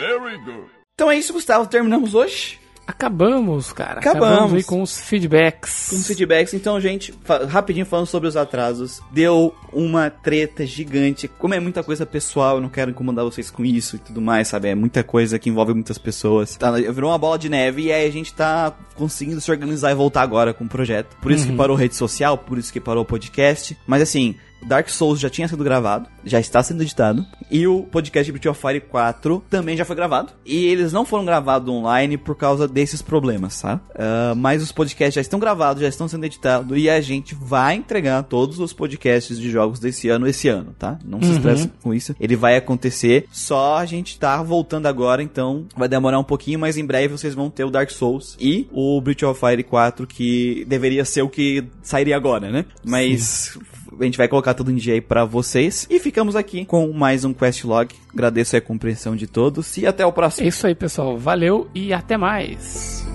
Very good. Então é isso, Gustavo. Terminamos hoje. Acabamos, cara. Acabamos. aí com os feedbacks. Com os feedbacks. Então, gente, fa- rapidinho falando sobre os atrasos. Deu uma treta gigante. Como é muita coisa pessoal, eu não quero incomodar vocês com isso e tudo mais, sabe? É muita coisa que envolve muitas pessoas. Tá, virou uma bola de neve e aí a gente tá conseguindo se organizar e voltar agora com o projeto. Por isso que parou rede social, por isso que parou o podcast. Mas assim, Dark Souls já tinha sido gravado, já está sendo editado, e o podcast Breath of Fire 4 também já foi gravado. E eles não foram gravados online por causa desses problemas, tá? Uh, mas os podcasts já estão gravados, já estão sendo editados, e a gente vai entregar todos os podcasts de jogos desse ano esse ano, tá? Não se Uhum. estresse com isso. Ele vai acontecer, só a gente tá voltando agora, então vai demorar um pouquinho, mas em breve vocês vão ter o Dark Souls e o Breath of Fire 4, que deveria ser o que sairia agora, né? Mas a gente vai colocar tudo em dia aí pra vocês. E ficamos aqui com mais um Quest Log. Agradeço a compreensão de todos e até o próximo. É isso aí, pessoal. Valeu e até mais.